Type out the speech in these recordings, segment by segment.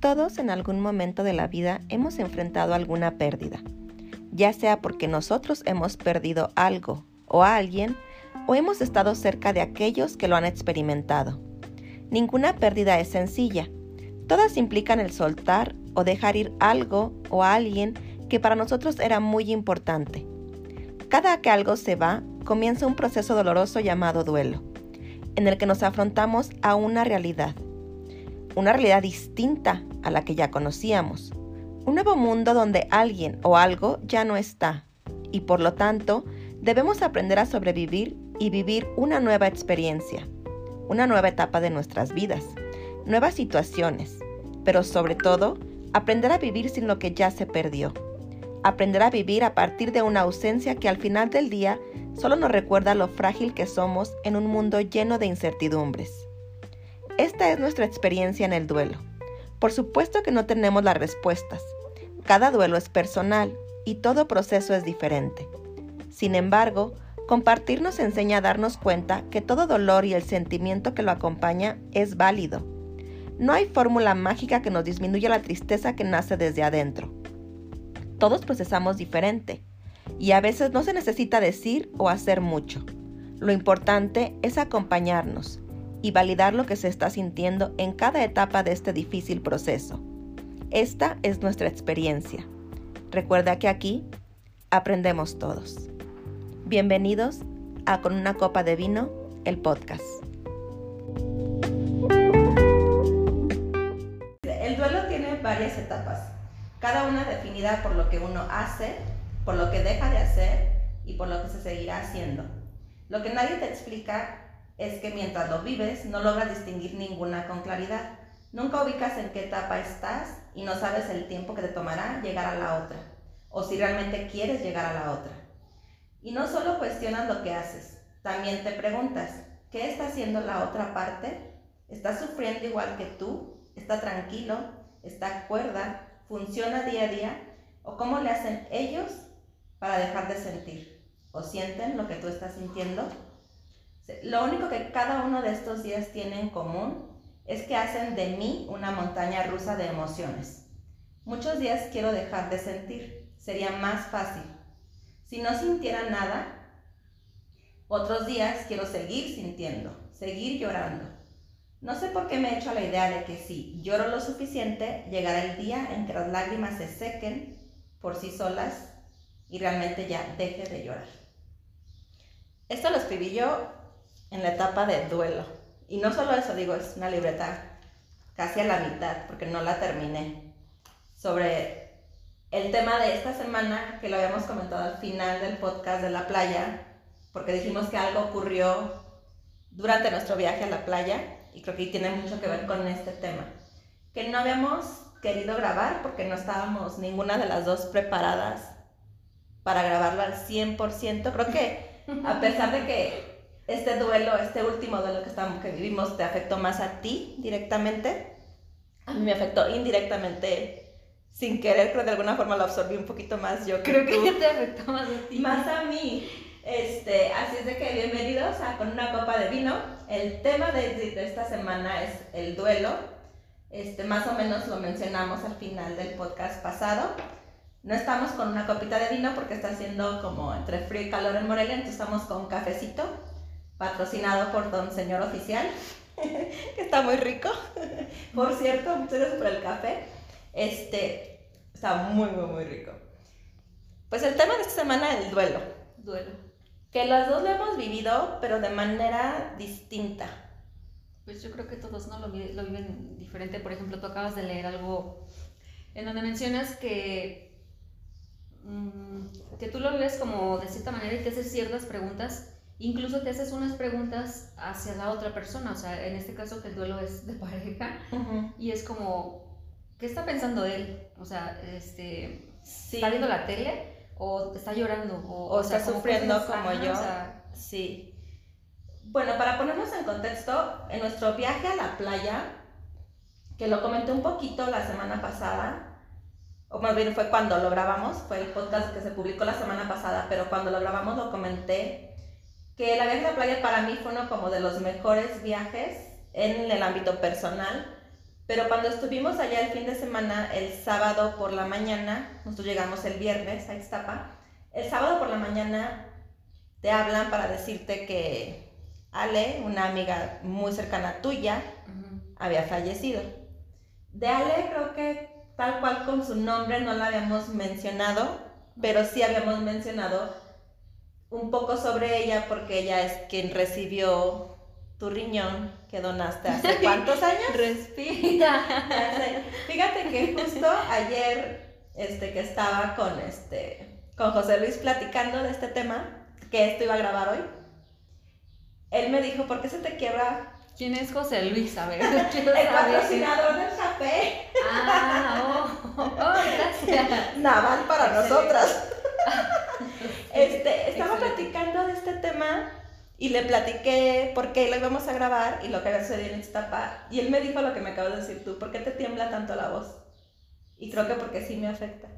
Todos en algún momento de la vida hemos enfrentado alguna pérdida, ya sea porque nosotros hemos perdido algo o a alguien o hemos estado cerca de aquellos que lo han experimentado. Ninguna pérdida es sencilla. Todas implican el soltar o dejar ir algo o a alguien que para nosotros era muy importante. Cada que algo se va, comienza un proceso doloroso llamado duelo, en el que nos afrontamos a una realidad, una realidad distinta a la que ya conocíamos, un nuevo mundo donde alguien o algo ya no está, y por lo tanto debemos aprender a sobrevivir y vivir una nueva experiencia, una nueva etapa de nuestras vidas, nuevas situaciones, pero sobre todo aprender a vivir sin lo que ya se perdió, aprender a vivir a partir de una ausencia que al final del día solo nos recuerda lo frágil que somos en un mundo lleno de incertidumbres. Esta es nuestra experiencia en el duelo. Por supuesto que no tenemos las respuestas. Cada duelo es personal y todo proceso es diferente. Sin embargo, compartir nos enseña a darnos cuenta que todo dolor y el sentimiento que lo acompaña es válido. No hay fórmula mágica que nos disminuya la tristeza que nace desde adentro. Todos procesamos diferente y a veces no se necesita decir o hacer mucho. Lo importante es acompañarnos y validar lo que se está sintiendo en cada etapa de este difícil proceso. Esta es nuestra experiencia. Recuerda que aquí aprendemos todos. Bienvenidos a Con una copa de vino, el podcast. El duelo tiene varias etapas, cada una definida por lo que uno hace, por lo que deja de hacer y por lo que se seguirá haciendo. Lo que nadie te explica es que mientras lo vives no logras distinguir ninguna con claridad. Nunca ubicas en qué etapa estás y no sabes el tiempo que te tomará llegar a la otra, o si realmente quieres llegar a la otra. Y no solo cuestionas lo que haces, también te preguntas, ¿qué está haciendo la otra parte? ¿Está sufriendo igual que tú? ¿Está tranquilo? ¿Está cuerda? ¿Funciona día a día? ¿O cómo le hacen ellos para dejar de sentir? ¿O sienten lo que tú estás sintiendo? Lo único que cada uno de estos días tiene en común es que hacen de mí una montaña rusa de emociones. Muchos días quiero dejar de sentir, sería más fácil. Si no sintiera nada, otros días quiero seguir sintiendo, seguir llorando. No sé por qué me he hecho la idea de que si lloro lo suficiente, llegará el día en que las lágrimas se sequen por sí solas y realmente ya deje de llorar. Esto lo escribí yo en la etapa de duelo. Y no solo eso, digo, es una libreta casi a la mitad, porque no la terminé, sobre el tema de esta semana, que lo habíamos comentado al final del podcast de la playa, porque dijimos que algo ocurrió durante nuestro viaje a la playa, y creo que tiene mucho que ver con este tema, que no habíamos querido grabar porque no estábamos ninguna de las dos preparadas para grabarlo al 100%. Creo que a pesar de que este duelo, este último duelo que, estamos, que vivimos, te afectó más a ti directamente. A mí me afectó indirectamente, sin querer, creo de alguna forma lo absorbí un poquito más yo. Creo que, te afectó más a ti. Más a mí. Este, así es de que bienvenidos a Con una copa de vino. El tema de, de, esta semana es el duelo. Este, más o menos lo mencionamos al final del podcast pasado. No estamos con una copita de vino porque está haciendo como entre frío y calor en Morelia, entonces estamos con cafecito patrocinado por Don Señor Oficial, que está muy rico. por cierto, muchas gracias por el café. Este, está muy, muy, muy rico. Pues el tema de esta semana es el duelo. Duelo. Que las dos lo hemos vivido, pero de manera distinta. Pues yo creo que todos no lo, lo viven diferente. Por ejemplo, tú acabas de leer algo en donde mencionas que, mmm, que tú lo vives como de cierta manera y te haces ciertas preguntas incluso te haces unas preguntas hacia la otra persona, o sea, en este caso que el duelo es de pareja, y es como, ¿qué está pensando él? O sea, este, ¿está viendo la tele o está llorando? O, está sufriendo como yo. sí. Bueno, para ponernos en contexto, en nuestro viaje a la playa, que lo comenté un poquito la semana pasada, o más bien fue cuando lo grabamos, fue el podcast que se publicó la semana pasada, pero cuando lo grabamos lo comenté que la viaje a la playa para mí fue uno como de los mejores viajes en el ámbito personal, Pero cuando estuvimos allá el fin de semana, el sábado por la mañana, nosotros llegamos el viernes a Ixtapa, el sábado por la mañana te hablan para decirte que Ale, una amiga muy cercana tuya, había fallecido. De Ale creo que tal cual con su nombre no la habíamos mencionado, pero sí habíamos mencionado un poco sobre ella porque ella es quien recibió tu riñón que donaste hace cuántos años? Respira. Fíjate que justo ayer este que estaba con este con José Luis platicando de este tema, que esto iba a grabar hoy. Él me dijo, "¿Por qué se te quiebra ¿Quién es José Luis? A ver, el patrocinador del café. Ah, oh, oh, gracias. Naval para nosotras. Este, estaba platicando de este tema y le platiqué por qué lo íbamos a grabar y lo que había sucedido en etapa. Y él me dijo lo que me acabas de decir tú, ¿por qué te tiembla tanto la voz? Y creo que porque sí me afecta.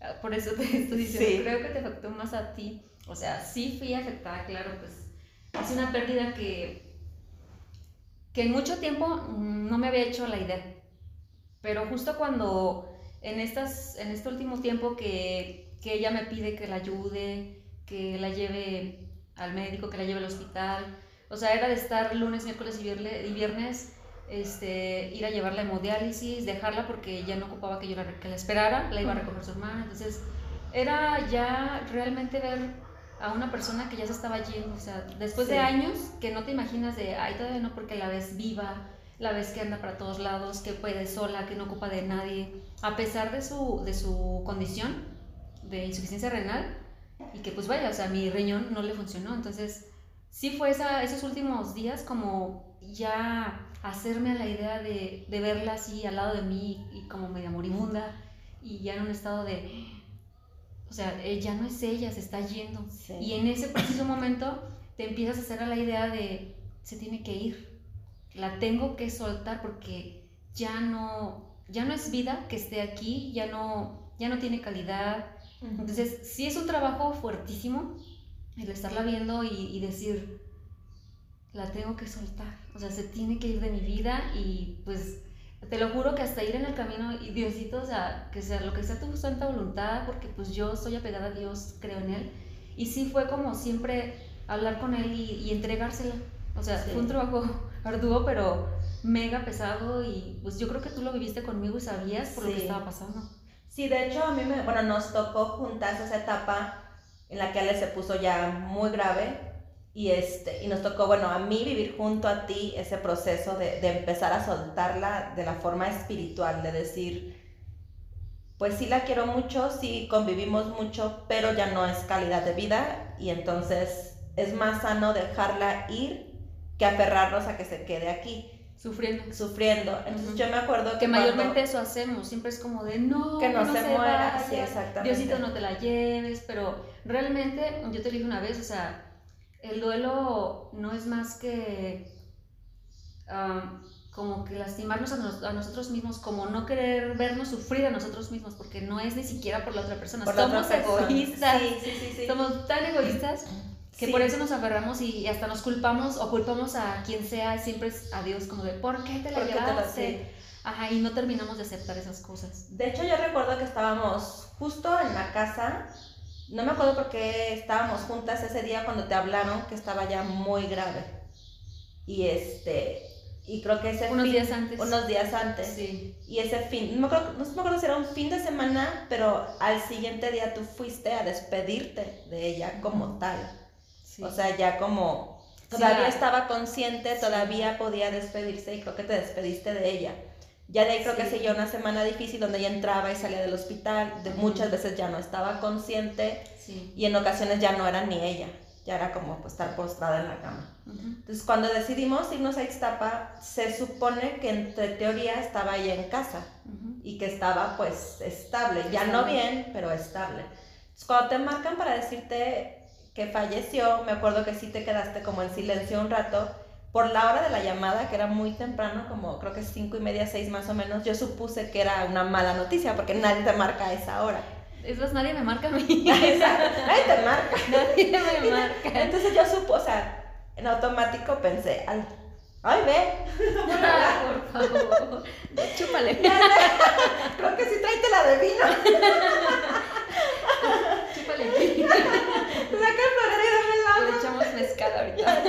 Ah, por eso te estoy diciendo, creo que te afectó más a ti. O sea, sí fui afectada, claro, pues es una pérdida que que en mucho tiempo no me había hecho la idea. Pero justo cuando en, estas, en este último tiempo que, que ella me pide que la ayude, que la lleve al médico, que la lleve al hospital, o sea, era de estar lunes, miércoles y viernes, este, ir a llevarla a hemodiálisis, dejarla porque ya no ocupaba que yo la, que la esperara, la iba a recoger su hermana. Entonces, era ya realmente ver a una persona que ya se estaba yendo, o sea, después de años que no te imaginas de, ay, todavía no, porque la ves viva, la ves que anda para todos lados, que puede sola, que no ocupa de nadie, a pesar de su, de su condición de insuficiencia renal, y que pues vaya, o sea, mi riñón no le funcionó, entonces sí fue esa, esos últimos días como ya hacerme a la idea de, de verla así al lado de mí y como media moribunda y ya en un estado de o sea, ya no es ella, se está yendo. Y en ese preciso momento te empiezas a hacer a la idea de, se tiene que ir, la tengo que soltar porque ya no, ya no es vida que esté aquí, ya no, ya no tiene calidad. Entonces, sí es un trabajo fuertísimo el estarla viendo y, y decir, la tengo que soltar, o sea, se tiene que ir de mi vida y pues te lo juro que hasta ir en el camino y Diosito, o sea, que sea lo que sea tu santa voluntad, porque pues yo soy apegada a Dios, creo en Él. Y sí fue como siempre hablar con Él y, entregársela. O sea, fue un trabajo arduo, pero mega pesado y pues yo creo que tú lo viviste conmigo y sabías por lo que estaba pasando. Sí, de hecho a mí me, bueno, nos tocó juntas esa etapa en la que Ale se puso ya muy grave y, este, y nos tocó, bueno, a mí vivir junto a ti ese proceso de, de empezar a soltarla de la forma espiritual, de decir, pues sí la quiero mucho, sí convivimos mucho, pero ya no es calidad de vida y entonces es más sano dejarla ir que aferrarnos a que se quede aquí. Sufriendo. Sufriendo. Entonces yo me acuerdo que... Que mayormente eso hacemos, siempre es como de no, que no, se, muera. Sí, exactamente. Diosito no te la lleves, pero realmente, yo te dije una vez, o sea, el duelo no es más que como que lastimarnos a, nosotros mismos, como no querer vernos sufrir a nosotros mismos, porque no es ni siquiera por la otra persona. Somos egoístas. Somos tan egoístas que por eso nos aferramos y hasta nos culpamos o culpamos a quien sea, siempre es a Dios, como de, ¿por qué te la llevaste? Ajá, y no terminamos de aceptar esas cosas. De hecho, yo recuerdo que estábamos justo en la casa no me acuerdo porque estábamos juntas ese día cuando te hablaron que estaba ya muy grave. Y este, y creo que ese unos días antes. Unos días antes. Sí. Y ese fin, no me, acuerdo, no me acuerdo si era un fin de semana, pero al siguiente día tú fuiste a despedirte de ella como tal. O sea, ya como todavía estaba consciente, todavía podía despedirse y creo que te despediste de ella. Ya de ahí creo que siguió una semana difícil donde ella entraba y salía del hospital, de muchas veces ya no estaba consciente y en ocasiones ya no era ni ella, ya era como pues, estar postrada en la cama. Entonces cuando decidimos irnos a Ixtapa, se supone que entre teoría estaba ella en casa y que estaba pues estable, ya no bien, pero estable. Entonces cuando te marcan para decirte que falleció, me acuerdo que sí te quedaste como en silencio un rato por la hora de la llamada, que era muy temprano, como creo que cinco y media, seis más o menos, yo supuse que era una mala noticia porque nadie te marca a esa hora. Es más, nadie me marca a mí. nadie te marca. Nadie me marca. Entonces yo supuse, o sea, en automático pensé, ay, Ay, ve. por favor. Chúpale. Creo que sí tráete la de vino. Chúpale. Saca el florero y dame el agua. Le echamos mezcal ahorita.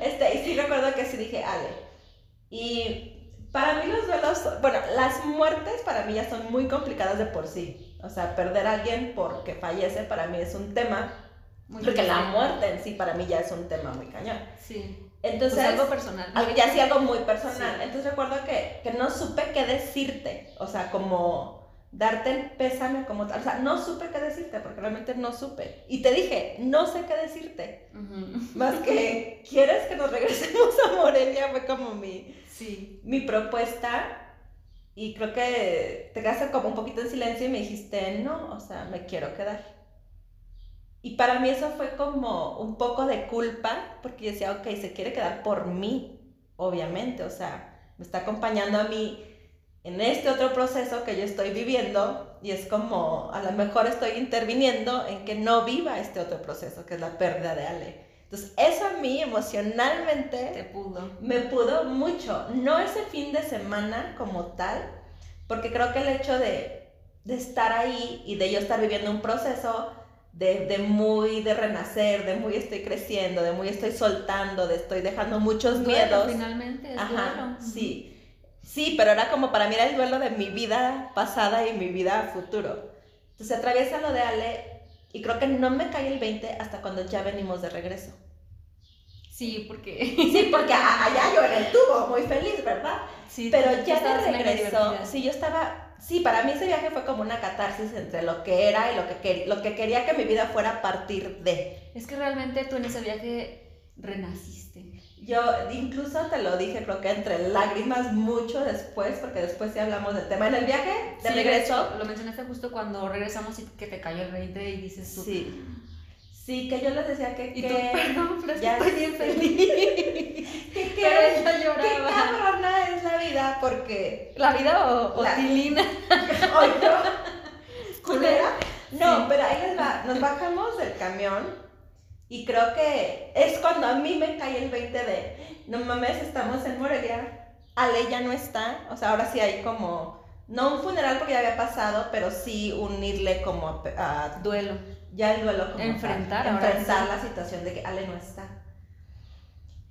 Este, y sí recuerdo que sí dije, Ale. Y para mí los duelos, bueno, las muertes para mí ya son muy complicadas de por sí. O sea, perder a alguien porque fallece para mí es un tema. Muy porque la muerte en sí para mí ya es un tema muy cañón. Sí. Entonces, Pues algo personal. algo- ya sí algo muy personal. Sí. Entonces recuerdo que, que no supe qué decirte. O sea, como darte el pésame como tal. O sea, no supe qué decirte porque realmente no supe. Y te dije, no sé qué decirte. Ujú. Más que, ¿quieres que nos regresemos a Morelia? Fue como mi, Sí. mi propuesta. Y creo que te quedaste como un poquito en silencio y me dijiste, no, o sea, me quiero quedar. Y para mí eso fue como un poco de culpa, porque yo decía, ok, se quiere quedar por mí, obviamente, o sea, me está acompañando a mí en este otro proceso que yo estoy viviendo y es como, a lo mejor estoy interviniendo en que no viva este otro proceso, que es la pérdida de Ale. Entonces, eso a mí emocionalmente Te pudo. me pudo mucho. No ese fin de semana como tal, porque creo que el hecho de, de estar ahí y de yo estar viviendo un proceso de, de muy de renacer, de muy estoy creciendo, de muy estoy soltando, de estoy dejando muchos miedos. finalmente, es Ajá, duelo. sí. Sí, pero era como para mí era el duelo de mi vida pasada y mi vida futuro. Entonces atraviesa lo de Ale y creo que no me cae el 20 hasta cuando ya venimos de regreso. Sí, porque. Sí, porque allá yo en el tubo, muy feliz, ¿verdad? Sí, Pero ya de regreso, sí, yo estaba, sí, para mí ese viaje fue como una catarsis entre lo que era y lo que, quer- lo que quería que mi vida fuera a partir de. Es que realmente tú en ese viaje renaciste. Yo incluso te lo dije, creo que entre lágrimas mucho después, porque después sí hablamos del tema. En el viaje de Sí, regreso, lo mencionaste justo cuando regresamos y que te cayó el 20 y dices tú. sí, sí, que yo les decía que... Y que tú, perdón, pero ya estoy bien feliz. que, que, Pero ella qué cabrona es la vida, porque... ¿La vida o, o La- Tilina? No. ¿Culera? No, Sí. pero ahí les va. Nos bajamos del camión y creo que es cuando a mí me cae el 20 de, no mames, estamos en Morelia, Ale ya no está, o sea, ahora sí hay como, no un funeral porque ya había pasado, pero sí unirle como a, Duelo. ya el duelo como Enfrentar tal, enfrentar sí. la situación de que Ale no está.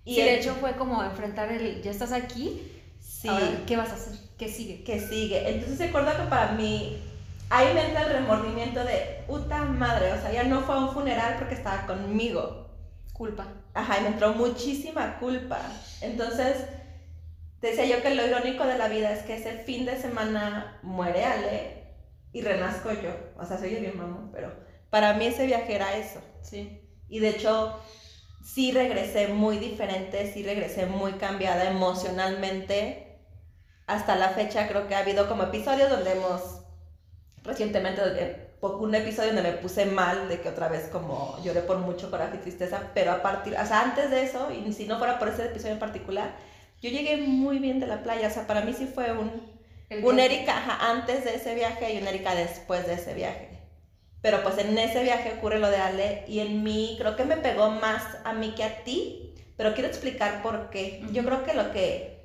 Y de el- hecho fue como enfrentar el, ya estás aquí, sí. ahora, ¿qué vas a hacer? ¿Qué sigue? que sigue. Entonces recuerdo que para mí, ahí me entra el remordimiento de, puta madre, o sea, ya no fue a un funeral porque estaba conmigo. Culpa. Ajá, y me entró muchísima culpa. Entonces, decía yo que lo irónico de la vida es que ese fin de semana muere Ale y renazco yo. O sea, soy bien mamón, pero para mí ese viaje era eso. Sí. Y de hecho, sí regresé muy diferente, sí regresé muy cambiada emocionalmente. Hasta la fecha creo que ha habido como episodios donde hemos, recientemente, eh, un episodio donde me puse mal, de que otra vez como lloré por mucho coraje y tristeza, pero a partir, o sea, antes de eso, y si no fuera por ese episodio en particular, yo llegué muy bien de la playa, o sea, para mí sí fue un, El viaje. Erika ajá, antes de ese viaje y una Erika después de ese viaje. Pero pues en ese viaje ocurre lo de Ale y en mí creo que me pegó más a mí que a ti, pero quiero explicar por qué. Yo creo que lo que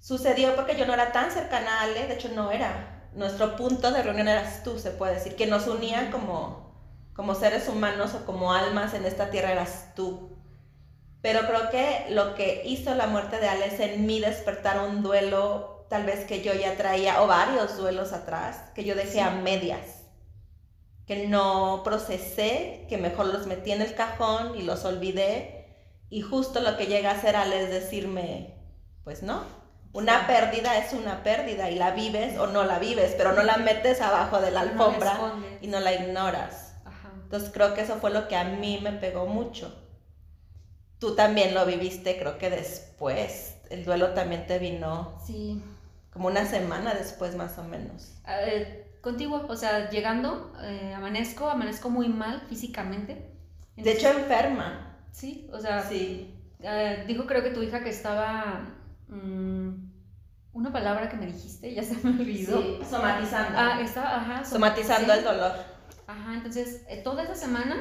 sucedió porque yo no era tan cercana a Ale, de hecho no era. Nuestro punto de reunión eras tú, se puede decir, que nos unía como, como seres humanos o como almas en esta tierra eras tú. Pero creo que lo que hizo la muerte de Ale es en mí despertar un duelo, tal vez que yo ya traía, o varios duelos atrás, que yo dejé Sí. a medias, que no procesé, que mejor los metí en el cajón y los olvidé. Y justo lo que llega a hacer Ale es decirme, pues no, una pérdida es una pérdida y la vives o no la vives, pero no la metes abajo de la alfombra y no la ignoras. Ajá. Entonces creo que eso fue lo que a mí me pegó mucho. Tú también lo viviste, creo que después. El duelo también te vino Sí. como una semana después más o menos. Eh, contigo, o sea, llegando, eh, amanezco, amanezco muy mal físicamente. De hecho, enferma. sí, o sea, Sí. eh, dijo creo que tu hija que estaba, mm, una palabra que me dijiste, ya se me olvidó. Sí, somatizando. Ah, estaba, ajá. somatizando sí. el dolor. Ajá, entonces, eh, toda esa semana,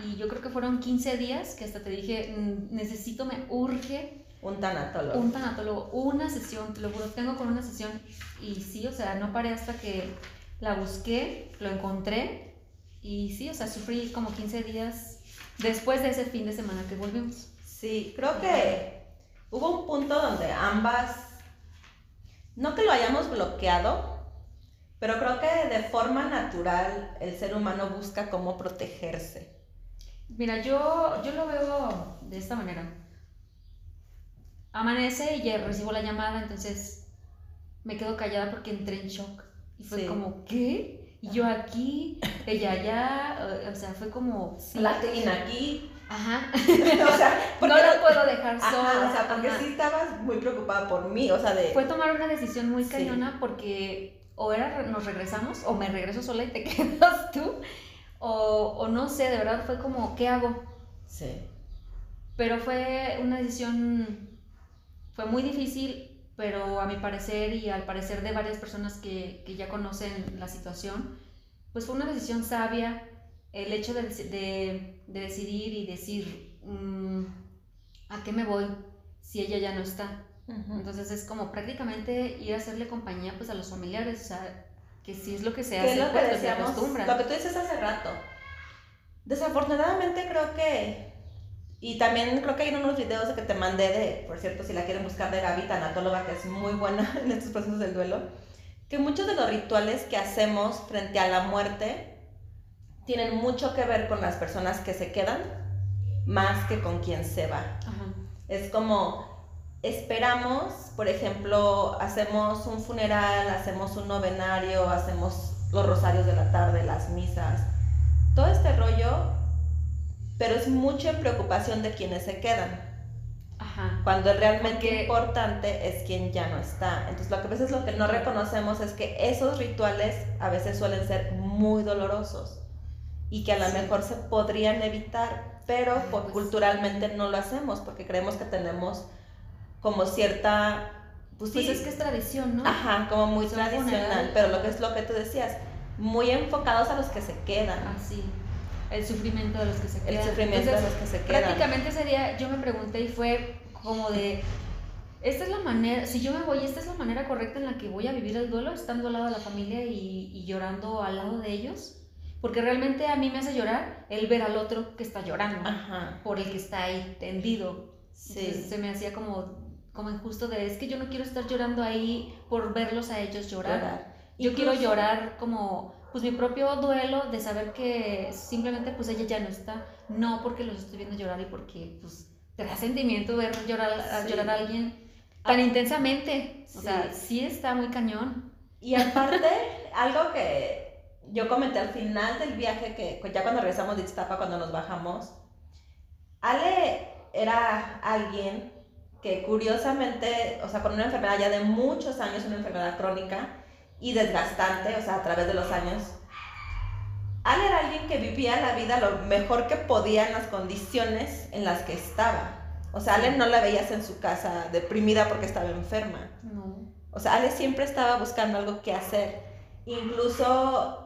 y yo creo que fueron 15 días, que hasta te dije, mm, necesito, me urge Un tanatólogo. Un tanatólogo, una sesión, te lo juro, tengo con una sesión y sí, o sea, no paré hasta que la busqué, lo encontré y sí, o sea, sufrí como 15 días después de ese fin de semana que volvimos. Sí, creo que hubo un punto donde ambas, no que lo hayamos bloqueado, pero creo que de forma natural el ser humano busca cómo protegerse. Mira, yo, yo lo veo de esta manera amanece y recibo la llamada, entonces me quedo callada porque entré en shock. Y fue como, ¿qué? Y yo aquí, ella allá, o sea, fue como... La Latina aquí. Ajá. o sea, no la puedo dejar sola. o sea, porque sí estabas muy preocupada por mí, o sea, de... Fue tomar una decisión muy cañona porque o era nos regresamos o me regreso sola y te quedas tú, o, o no sé, de verdad fue como, ¿qué hago? Sí. Pero fue una decisión fue muy difícil, pero a mi parecer y al parecer de varias personas que, que ya conocen la situación, pues fue una decisión sabia el hecho de, de, de decidir y decir, mm, ¿a qué me voy si ella ya no está? Entonces es como prácticamente ir a hacerle compañía pues a los familiares, o sea, que si es lo que se hace, lo que pues, decíamos, Lo que tú dices hace rato. Desafortunadamente creo que y también creo que hay unos videos que te mandé de, por cierto, si la quieren buscar, de Gaby, tanatóloga, que es muy buena en estos procesos del duelo, que muchos de los rituales que hacemos frente a la muerte tienen mucho que ver con las personas que se quedan más que con quien se va. Es como, esperamos, por ejemplo, hacemos un funeral, hacemos un novenario, hacemos los rosarios de la tarde, las misas. Todo este rollo pero es mucho en preocupación de quienes se quedan. Ajá. Cuando realmente importante es quien ya no está. Entonces, lo que a veces lo que no reconocemos es que esos rituales a veces suelen ser muy dolorosos y que a lo mejor se podrían evitar, pero pues culturalmente no lo hacemos porque creemos que tenemos como cierta pues, pues es que es tradición, ¿no? Ajá, como muy tradicional, pero lo que es lo que tú decías, muy enfocados a los que se quedan. Así. Ah, el sufrimiento de los que se quedan. El sufrimiento de los que se quedan. Prácticamente ese día yo me pregunté y fue como de, esta es la manera, si yo me voy, esta es la manera correcta en la que voy a vivir el duelo, estando al lado de la familia y, llorando al lado de ellos. Porque realmente a mí me hace llorar el ver al otro que está llorando por el que está ahí tendido. Sí. se me hacía como, como injusto de, es que yo no quiero estar llorando ahí por verlos a ellos llorar. Yo quiero llorar como pues mi propio duelo de saber que simplemente pues ella ya no está, no porque los estoy viendo llorar y porque pues te da sentimiento ver llorar, a llorar a alguien tan ah. intensamente, o sea, sí está muy cañón. Y aparte, algo que yo comenté al final del viaje, que ya cuando regresamos de Ixtapa, cuando nos bajamos, Ale era alguien que curiosamente, o sea, con una enfermedad ya de muchos años, una enfermedad crónica, y desgastante, o sea, a través de los años. Ale era alguien que vivía la vida lo mejor que podía en las condiciones en las que estaba. O sea, Ale no la veías en su casa deprimida porque estaba enferma. No. O sea, Ale siempre estaba buscando algo que hacer. Incluso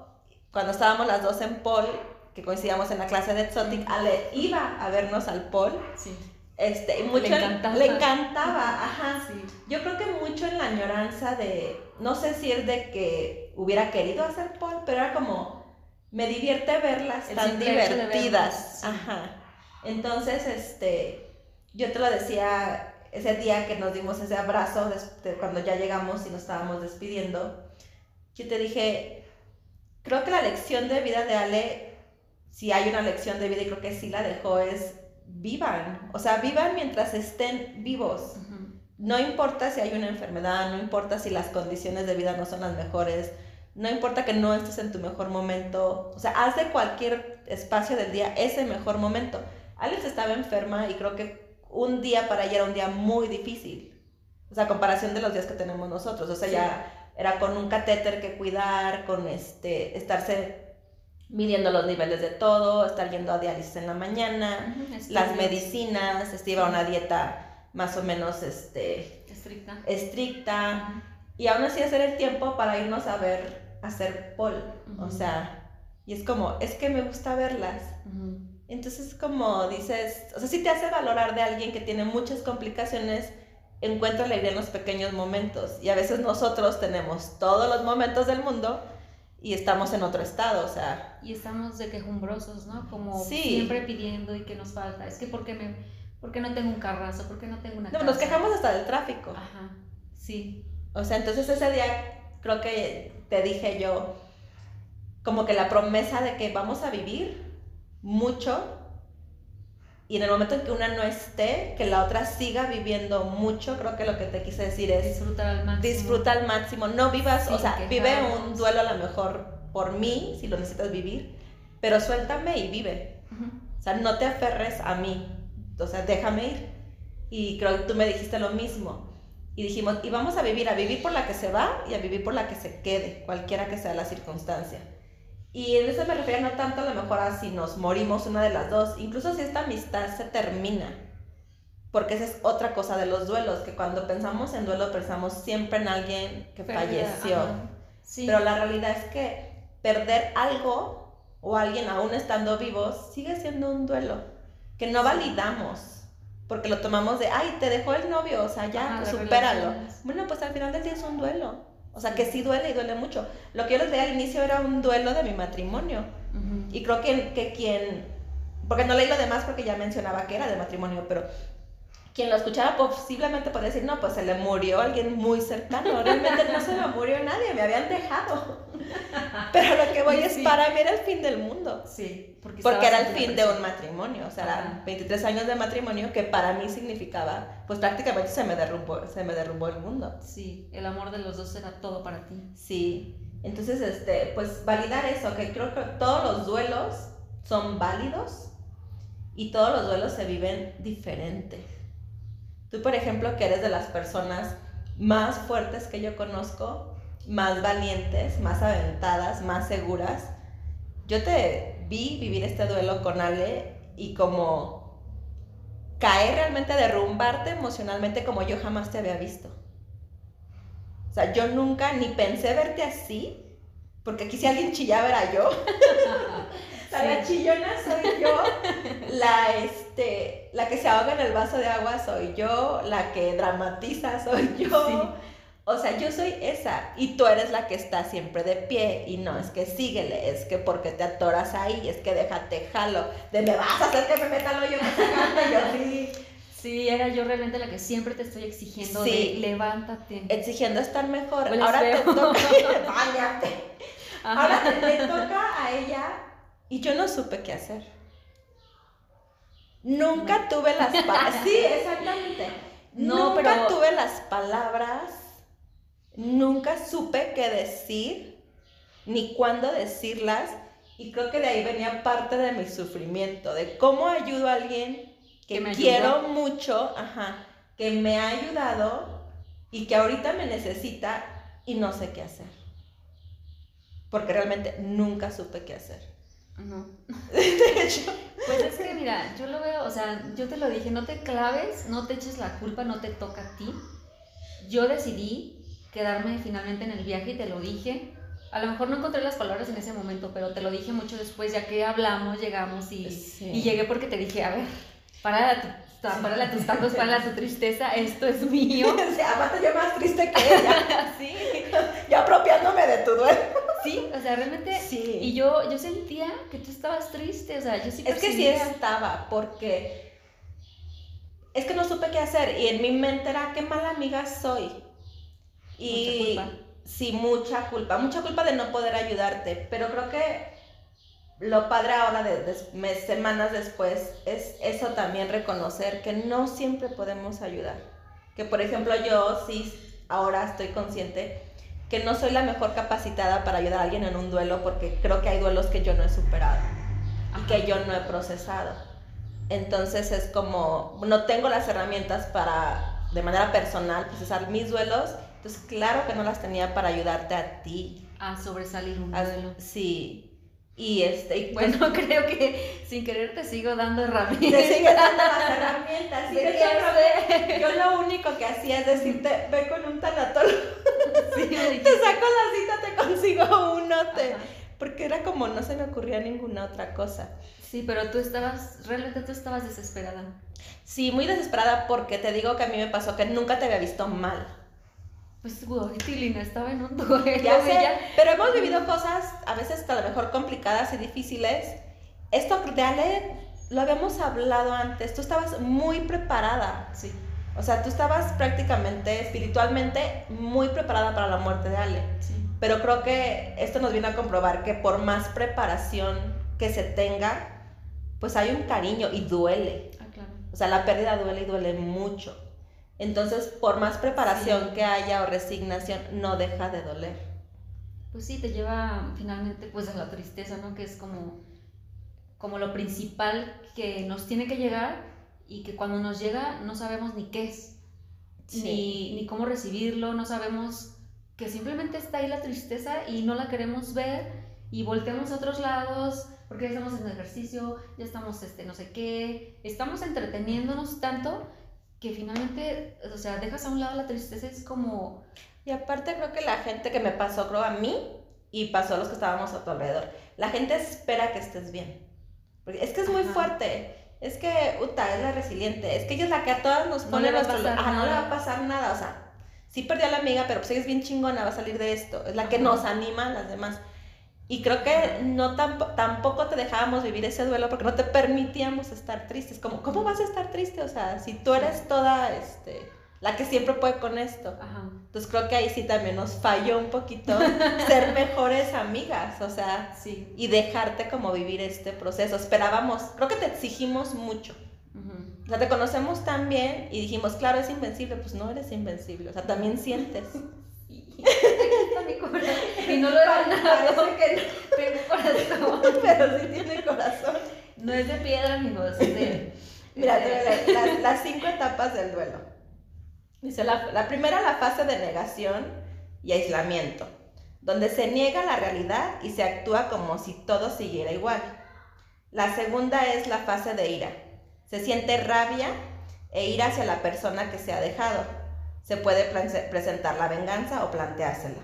cuando estábamos las dos en Paul, que coincidíamos en la clase de Exotic, Ale iba a vernos al Paul. Sí. Este, mucho le encantaba. Le encantaba, ajá. Sí. Yo creo que mucho en la añoranza de, no sé si es de que hubiera querido hacer Paul, pero era como, me divierte verlas tan divertidas. Ajá. Entonces, este, yo te lo decía ese día que nos dimos ese abrazo, cuando ya llegamos y nos estábamos despidiendo, yo te dije, creo que la lección de vida de Ale, si hay una lección de vida y creo que sí la dejó, es vivan, o sea, vivan mientras estén vivos. No importa si hay una enfermedad, no importa si las condiciones de vida no son las mejores, no importa que no estés en tu mejor momento, o sea, haz de cualquier espacio del día ese mejor momento. Alex estaba enferma y creo que un día para ella era un día muy difícil, o sea, comparación de los días que tenemos nosotros, o sea, ya era con un catéter que cuidar, con este, estarse midiendo los niveles de todo, estar yendo a diálisis en la mañana, las medicinas, este, iba a una dieta más o menos este, estricta. estricta y aún así hacer el tiempo para irnos a ver, a hacer pol, o sea, y es como, es que me gusta verlas. Entonces, como dices, o sea, sí te hace valorar de alguien que tiene muchas complicaciones, encuentra alegría en los pequeños momentos. Y a veces nosotros tenemos todos los momentos del mundo y estamos en otro estado, o sea. Y estamos de quejumbrosos, ¿no? Como siempre pidiendo y que nos falta. Es que, ¿por qué, me, ¿por qué no tengo un carrazo? ¿Por qué no tengo una No, nos quejamos hasta del tráfico. Ajá, sí. O sea, entonces ese día creo que te dije yo, como que la promesa de que vamos a vivir mucho y en el momento en que una no esté, que la otra siga viviendo mucho, creo que lo que te quise decir es disfrutar al máximo. Disfruta al máximo, no vivas, o sea, vive un duelo a lo mejor por mí, si lo necesitas vivir, pero suéltame y vive. O sea, no te aferres a mí, o sea, déjame ir. Y creo que tú me dijiste lo mismo. Y dijimos, y vamos a vivir, a vivir por la que se va y a vivir por la que se quede, cualquiera que sea la circunstancia. Y en eso me refiero no tanto a lo mejor a si nos morimos una de las dos, incluso si esta amistad se termina. Porque esa es otra cosa de los duelos, que cuando pensamos en duelo pensamos siempre en alguien que falleció. Pero la realidad es que perder algo o alguien aún estando vivos sigue siendo un duelo, que no validamos. Porque lo tomamos de, ay, te dejó el novio, o sea, ya, supéralo. Bueno, pues al final del día es un duelo. O sea, que sí duele y duele mucho. Lo que yo les leí al inicio era un duelo de mi matrimonio. Y creo que, que quien, porque no leí lo demás porque ya mencionaba que era de matrimonio, pero quien lo escuchara posiblemente puede decir, no, pues se le murió alguien muy cercano. Realmente no se me murió nadie, me habían dejado. Pero lo que voy es, para mí era el fin del mundo. Sí, porque, porque era el fin de un matrimonio. O sea, eran 23 años de matrimonio que para mí significaba, pues prácticamente se me derrumbó, se me derrumbó el mundo. Sí, el amor de los dos era todo para ti. Sí. Entonces, este, pues validar eso, que creo que todos los duelos son válidos y todos los duelos se viven diferentes. Tú, por ejemplo, que eres de las personas más fuertes que yo conozco, más valientes, más aventadas, más seguras. Yo te vi vivir este duelo con Ale y como caer realmente, derrumbarte emocionalmente como yo jamás te había visto. O sea, yo nunca ni pensé verte así, porque aquí si alguien chillaba era yo. La chillona soy yo, la, este, la que se ahoga en el vaso de agua soy yo, la que dramatiza soy yo. O sea, yo soy esa y tú eres la que está siempre de pie y no es que síguele, es que porque te atoras ahí, es que déjate jalo, de me vas a hacer que me meta yo me yo sí. Sí, era yo realmente la que siempre te estoy exigiendo de levántate. Exigiendo estar mejor. Ahora te toca, bañate. Ahora te toca a ella y yo no supe qué hacer. Nunca tuve las palabras. Sí, exactamente. No, Nunca tuve las palabras. Nunca supe qué decir, ni cuándo decirlas. Y creo que de ahí venía parte de mi sufrimiento, de cómo ayudo a alguien que, me quiero mucho, ajá, que me ha ayudado y que ahorita me necesita y no sé qué hacer. Porque realmente nunca supe qué hacer. No. De hecho. Pues es que mira, yo lo veo, o sea, yo te lo dije, no te claves, no te eches la culpa, no te toca a ti. Yo decidí quedarme finalmente en el viaje y te lo dije. A lo mejor no encontré las palabras en ese momento, pero te lo dije mucho después, ya que hablamos, llegamos y, y llegué porque te dije, a ver, para para tus tacos, para tu tristeza, esto es mío. o sea, aparte yo más triste que ella. sí. Yo apropiándome de tu duelo. Sí, o sea, realmente. Sí. Y yo, yo sentía que tú estabas triste, o sea, yo sí Es que sí estaba, porque. Es que no supe qué hacer. Y en mi mente era, qué mala amiga soy. Y. Mucha culpa. Sí, mucha culpa. Mucha culpa de no poder ayudarte. Pero creo que lo padre ahora de, semanas después es eso también reconocer que no siempre podemos ayudar. Que por ejemplo yo sí ahora estoy consciente que no soy la mejor capacitada para ayudar a alguien en un duelo porque creo que hay duelos que yo no he superado y que yo no he procesado. Entonces es como, no tengo las herramientas para, de manera personal, procesar mis duelos. Entonces claro que no las tenía para ayudarte a ti. A sobresalir un duelo. Sí, y este, pues bueno, creo que sin querer te sigo dando herramientas. Te sigo dando las herramientas. Sí, yo lo único que hacía es decirte, ve con un tanatólogo. Sí, te saco la cita, te consigo uno, te... porque era como no se me ocurría ninguna otra cosa. Sí, pero tú estabas, realmente tú estabas desesperada. Sí, muy desesperada porque te digo que a mí me pasó que nunca te había visto mal. Pues Tilina estaba en un duelo. Ya sé, pero hemos vivido cosas a veces a lo mejor complicadas y difíciles. Esto de Ale lo habíamos hablado antes, tú estabas muy preparada. Sí. O sea, tú estabas prácticamente espiritualmente muy preparada para la muerte de Ale. Sí. Pero creo que esto nos viene a comprobar que por más preparación que se tenga, pues hay un cariño y duele. Ah, claro. O sea, la pérdida duele y duele mucho. Entonces, por más preparación que haya o resignación, no deja de doler. Pues sí, te lleva finalmente pues a la tristeza, ¿no? Que es como, como lo principal que nos tiene que llegar y que cuando nos llega no sabemos ni qué es, ni, ni cómo recibirlo, no sabemos que simplemente está ahí la tristeza y no la queremos ver y volteamos a otros lados porque ya estamos en ejercicio, ya estamos, este, no sé qué, estamos entreteniéndonos tanto que finalmente, o sea, dejas a un lado la tristeza, es como... Y aparte creo que la gente que me pasó, creo a mí, y pasó a los que estábamos a tu alrededor, la gente espera que estés bien. Porque es que es muy fuerte. Es que, Uta, es la resiliente. Es que ella es la que a todas nos pone no nuestro... Ah, no le va a pasar nada. O sea, sí perdió a la amiga, pero pues ella es bien chingona, va a salir de esto. Es la que nos anima a las demás. Y creo que no tampoco te dejábamos vivir ese duelo porque no te permitíamos estar tristes. Como, ¿cómo vas a estar triste? O sea, si tú eres toda este, la que siempre puede con esto. Entonces creo que ahí sí también nos falló un poquito ser mejores amigas, o sea, sí. y dejarte como vivir este proceso. Esperábamos, creo que te exigimos mucho. O sea, te conocemos tan bien y dijimos, claro, es invencible. Pues no eres invencible, o sea, también sientes. y no lo he ganado. que Tengo corazón. Pero sí tiene corazón. No es de piedra, amigos, es de... Mira, las, las cinco etapas del duelo. Dice, la, la primera, la fase de negación y aislamiento, donde se niega la realidad y se actúa como si todo siguiera igual. La segunda es la fase de ira. Se siente rabia e ira hacia la persona que se ha dejado se puede presentar la venganza o planteársela.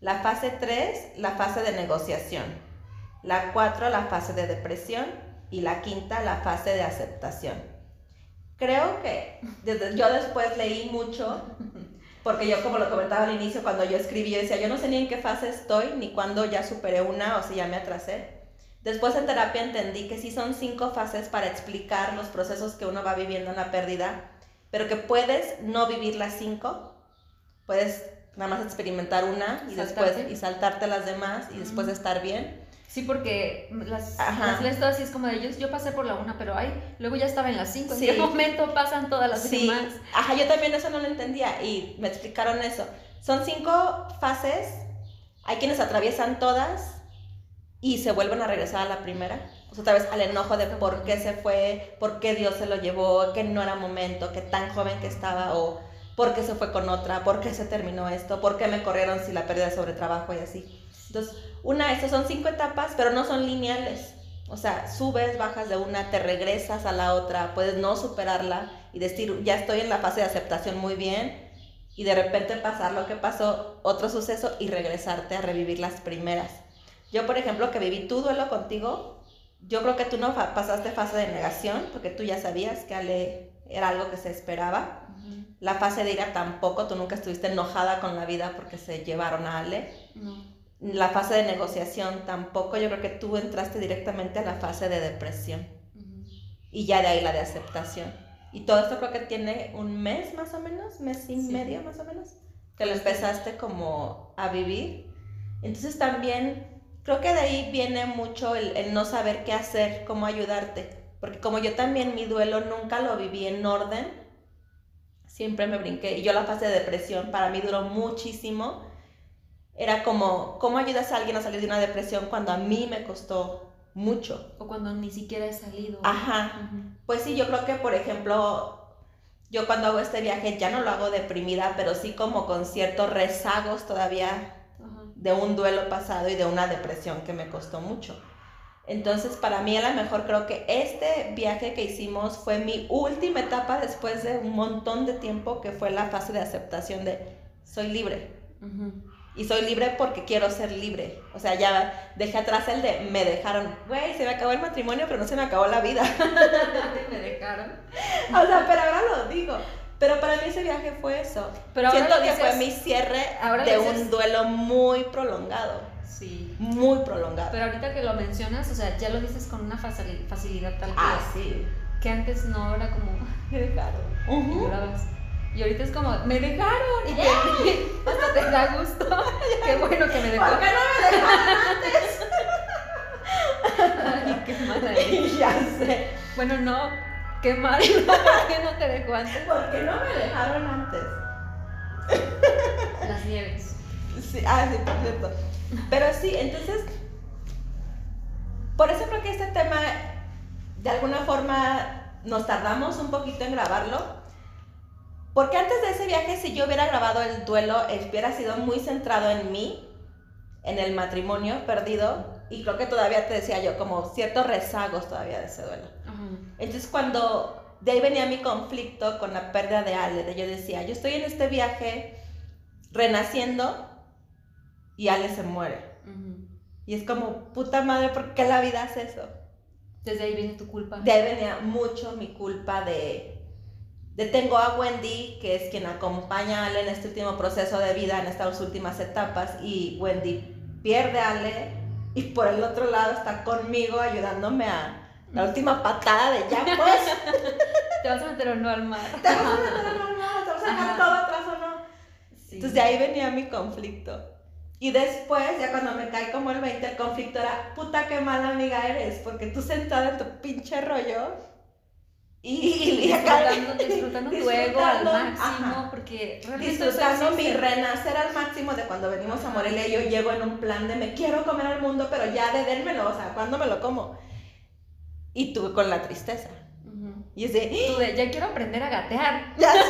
La fase 3, la fase de negociación. La 4, la fase de depresión. Y la quinta, la fase de aceptación. Creo que desde, yo después leí mucho, porque yo como lo comentaba al inicio, cuando yo escribí, yo decía, yo no sé ni en qué fase estoy, ni cuándo ya superé una o si ya me atrasé. Después en terapia entendí que sí son cinco fases para explicar los procesos que uno va viviendo en la pérdida pero que puedes no vivir las cinco, puedes nada más experimentar una y después y saltarte las demás y después estar bien. Sí, porque las, las lees todas y es como de ellos, yo pasé por la una, pero ay, luego ya estaba en las cinco. ¿En qué momento pasan todas las sí. demás? Ajá, yo también eso no lo entendía y me explicaron eso. Son cinco fases, hay quienes atraviesan todas y se vuelven a regresar a la primera otra vez al enojo de por qué se fue, por qué Dios se lo llevó, que no era momento, que tan joven que estaba, o por qué se fue con otra, por qué se terminó esto, por qué me corrieron si la pérdida sobre trabajo y así. Entonces, una, estas son cinco etapas, pero no son lineales. O sea, subes, bajas de una, te regresas a la otra, puedes no superarla y decir, ya estoy en la fase de aceptación muy bien, y de repente pasar lo que pasó, otro suceso, y regresarte a revivir las primeras. Yo, por ejemplo, que viví tu duelo contigo, yo creo que tú no pasaste fase de negación, porque tú ya sabías que Ale era algo que se esperaba. La fase de ira tampoco, tú nunca estuviste enojada con la vida porque se llevaron a Ale. La fase de negociación tampoco, yo creo que tú entraste directamente a la fase de depresión. Y ya de ahí la de aceptación. Y todo esto creo que tiene un mes más o menos, mes y medio más o menos, que lo empezaste como a vivir. Entonces también creo que de ahí viene mucho el, no saber qué hacer, cómo ayudarte. Porque como yo también mi duelo nunca lo viví en orden, siempre me brinqué. Y yo la fase de depresión para mí duró muchísimo. Era como, ¿cómo ayudas a alguien a salir de una depresión cuando a mí me costó mucho? O cuando ni siquiera he salido. Ajá. Pues sí, yo creo que, por ejemplo, yo cuando hago este viaje ya no lo hago deprimida, pero sí como con ciertos rezagos todavía de un duelo pasado y de una depresión que me costó mucho. Entonces, para mí a lo mejor creo que este viaje que hicimos fue mi última etapa después de un montón de tiempo, que fue la fase de aceptación de soy libre. Y soy libre porque quiero ser libre. O sea, ya dejé atrás el de me dejaron. Güey, se me acabó el matrimonio, pero no se me acabó la vida. me dejaron. O sea, pero ahora lo digo. Pero para mí ese viaje fue eso. Pero Siento que dices- fue mi cierre ahora de dices- un duelo muy prolongado. Sí. Muy prolongado. Pero ahorita que lo mencionas, o sea, ya lo dices con una facil- facilidad tal que, ah, sí. que antes no era como, me dejaron. Y Ujú. llorabas. Y ahorita es como, me dejaron. Y te, hasta te da gusto. Qué bueno que me dejó. ¿Por qué no me dejaron Ay, qué mala eres. antes? ya sé. Bueno, no, qué mal. ¿Por qué no te dejó antes? ¿Por qué no me dejaron antes? Las nieves. Sí, ah, sí, por cierto. Pero sí, entonces, por eso creo que este tema, de alguna forma, nos tardamos un poquito en grabarlo. Porque antes de ese viaje, si yo hubiera grabado el duelo, hubiera sido muy centrado en mí, en el matrimonio perdido, y creo que todavía te decía yo, como ciertos rezagos todavía de ese duelo. Entonces cuando de ahí venía mi conflicto con la pérdida de Ale, de yo decía, yo estoy en este viaje renaciendo y Ale se muere. Y es como, puta madre, ¿por qué la vida hace eso? Desde ahí viene tu culpa. De ahí venía mucho mi culpa de, de tengo a Wendy, que es quien acompaña a Ale en este último proceso de vida, en estas últimas etapas, y Wendy pierde a Ale, y por el otro lado está conmigo ayudándome a la última patada de ya pues. ¿Te vas a meter o no al mar? ¿Te vas a meter en el mar? ¿Te vas a dejar Ajá. todo atrás o no? Sí. Entonces de ahí venía mi conflicto. Y después, ya cuando me cae como el 20, el conflicto era, puta qué mala amiga eres, porque tú sentada en tu pinche rollo y, y disfrutando, disfrutando tu ego al máximo, ajá. porque disfrutando mi renacer al máximo de cuando venimos a Morelia yo llego en un plan de me quiero comer al mundo, pero ya de dénmelo, o sea, ¿cuándo me lo como? Y tú con la tristeza. Y es de, Tú de, ya quiero aprender a gatear. ya, sí,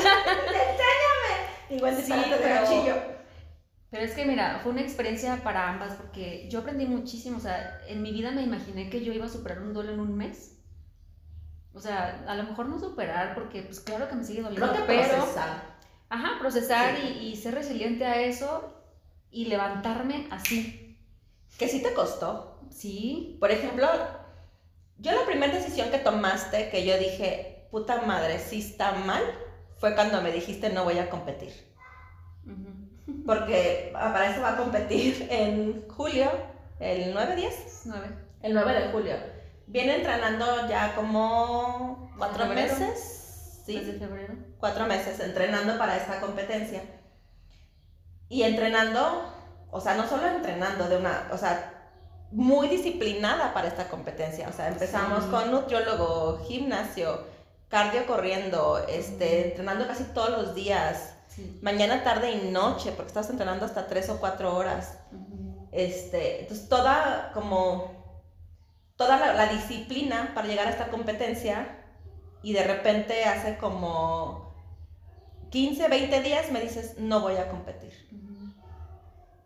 enséñame. Igual Sí, pero-. Pero es que mira, fue una experiencia para ambas porque yo aprendí muchísimo, o sea, en mi vida me imaginé que yo iba a superar un duelo en un mes. O sea, a lo mejor no superar porque pues claro que me sigue doliendo, Creo que pero procesar. ajá, procesar Sí. y, y ser resiliente a eso y levantarme así. Que sí te costó. Sí, Por ejemplo, yo la primera decisión que tomaste, que yo dije, puta madre, sí está mal, fue cuando me dijiste no voy a competir. Porque ah, para eso va a competir en julio, el 9-10, nueve. el 9 de julio. Viene entrenando ya como cuatro meses, Desde sí, febrero. cuatro meses entrenando para esta competencia. Y entrenando, o sea, no solo entrenando de una, o sea, muy disciplinada para esta competencia. O sea, empezamos Sí. con nutriólogo, gimnasio, cardio corriendo, este, entrenando casi todos los días, Sí. mañana, tarde y noche, porque estabas entrenando hasta tres o cuatro horas. Este, entonces toda como toda la, la disciplina para llegar a esta competencia y de repente hace como 15, 20 días me dices no voy a competir.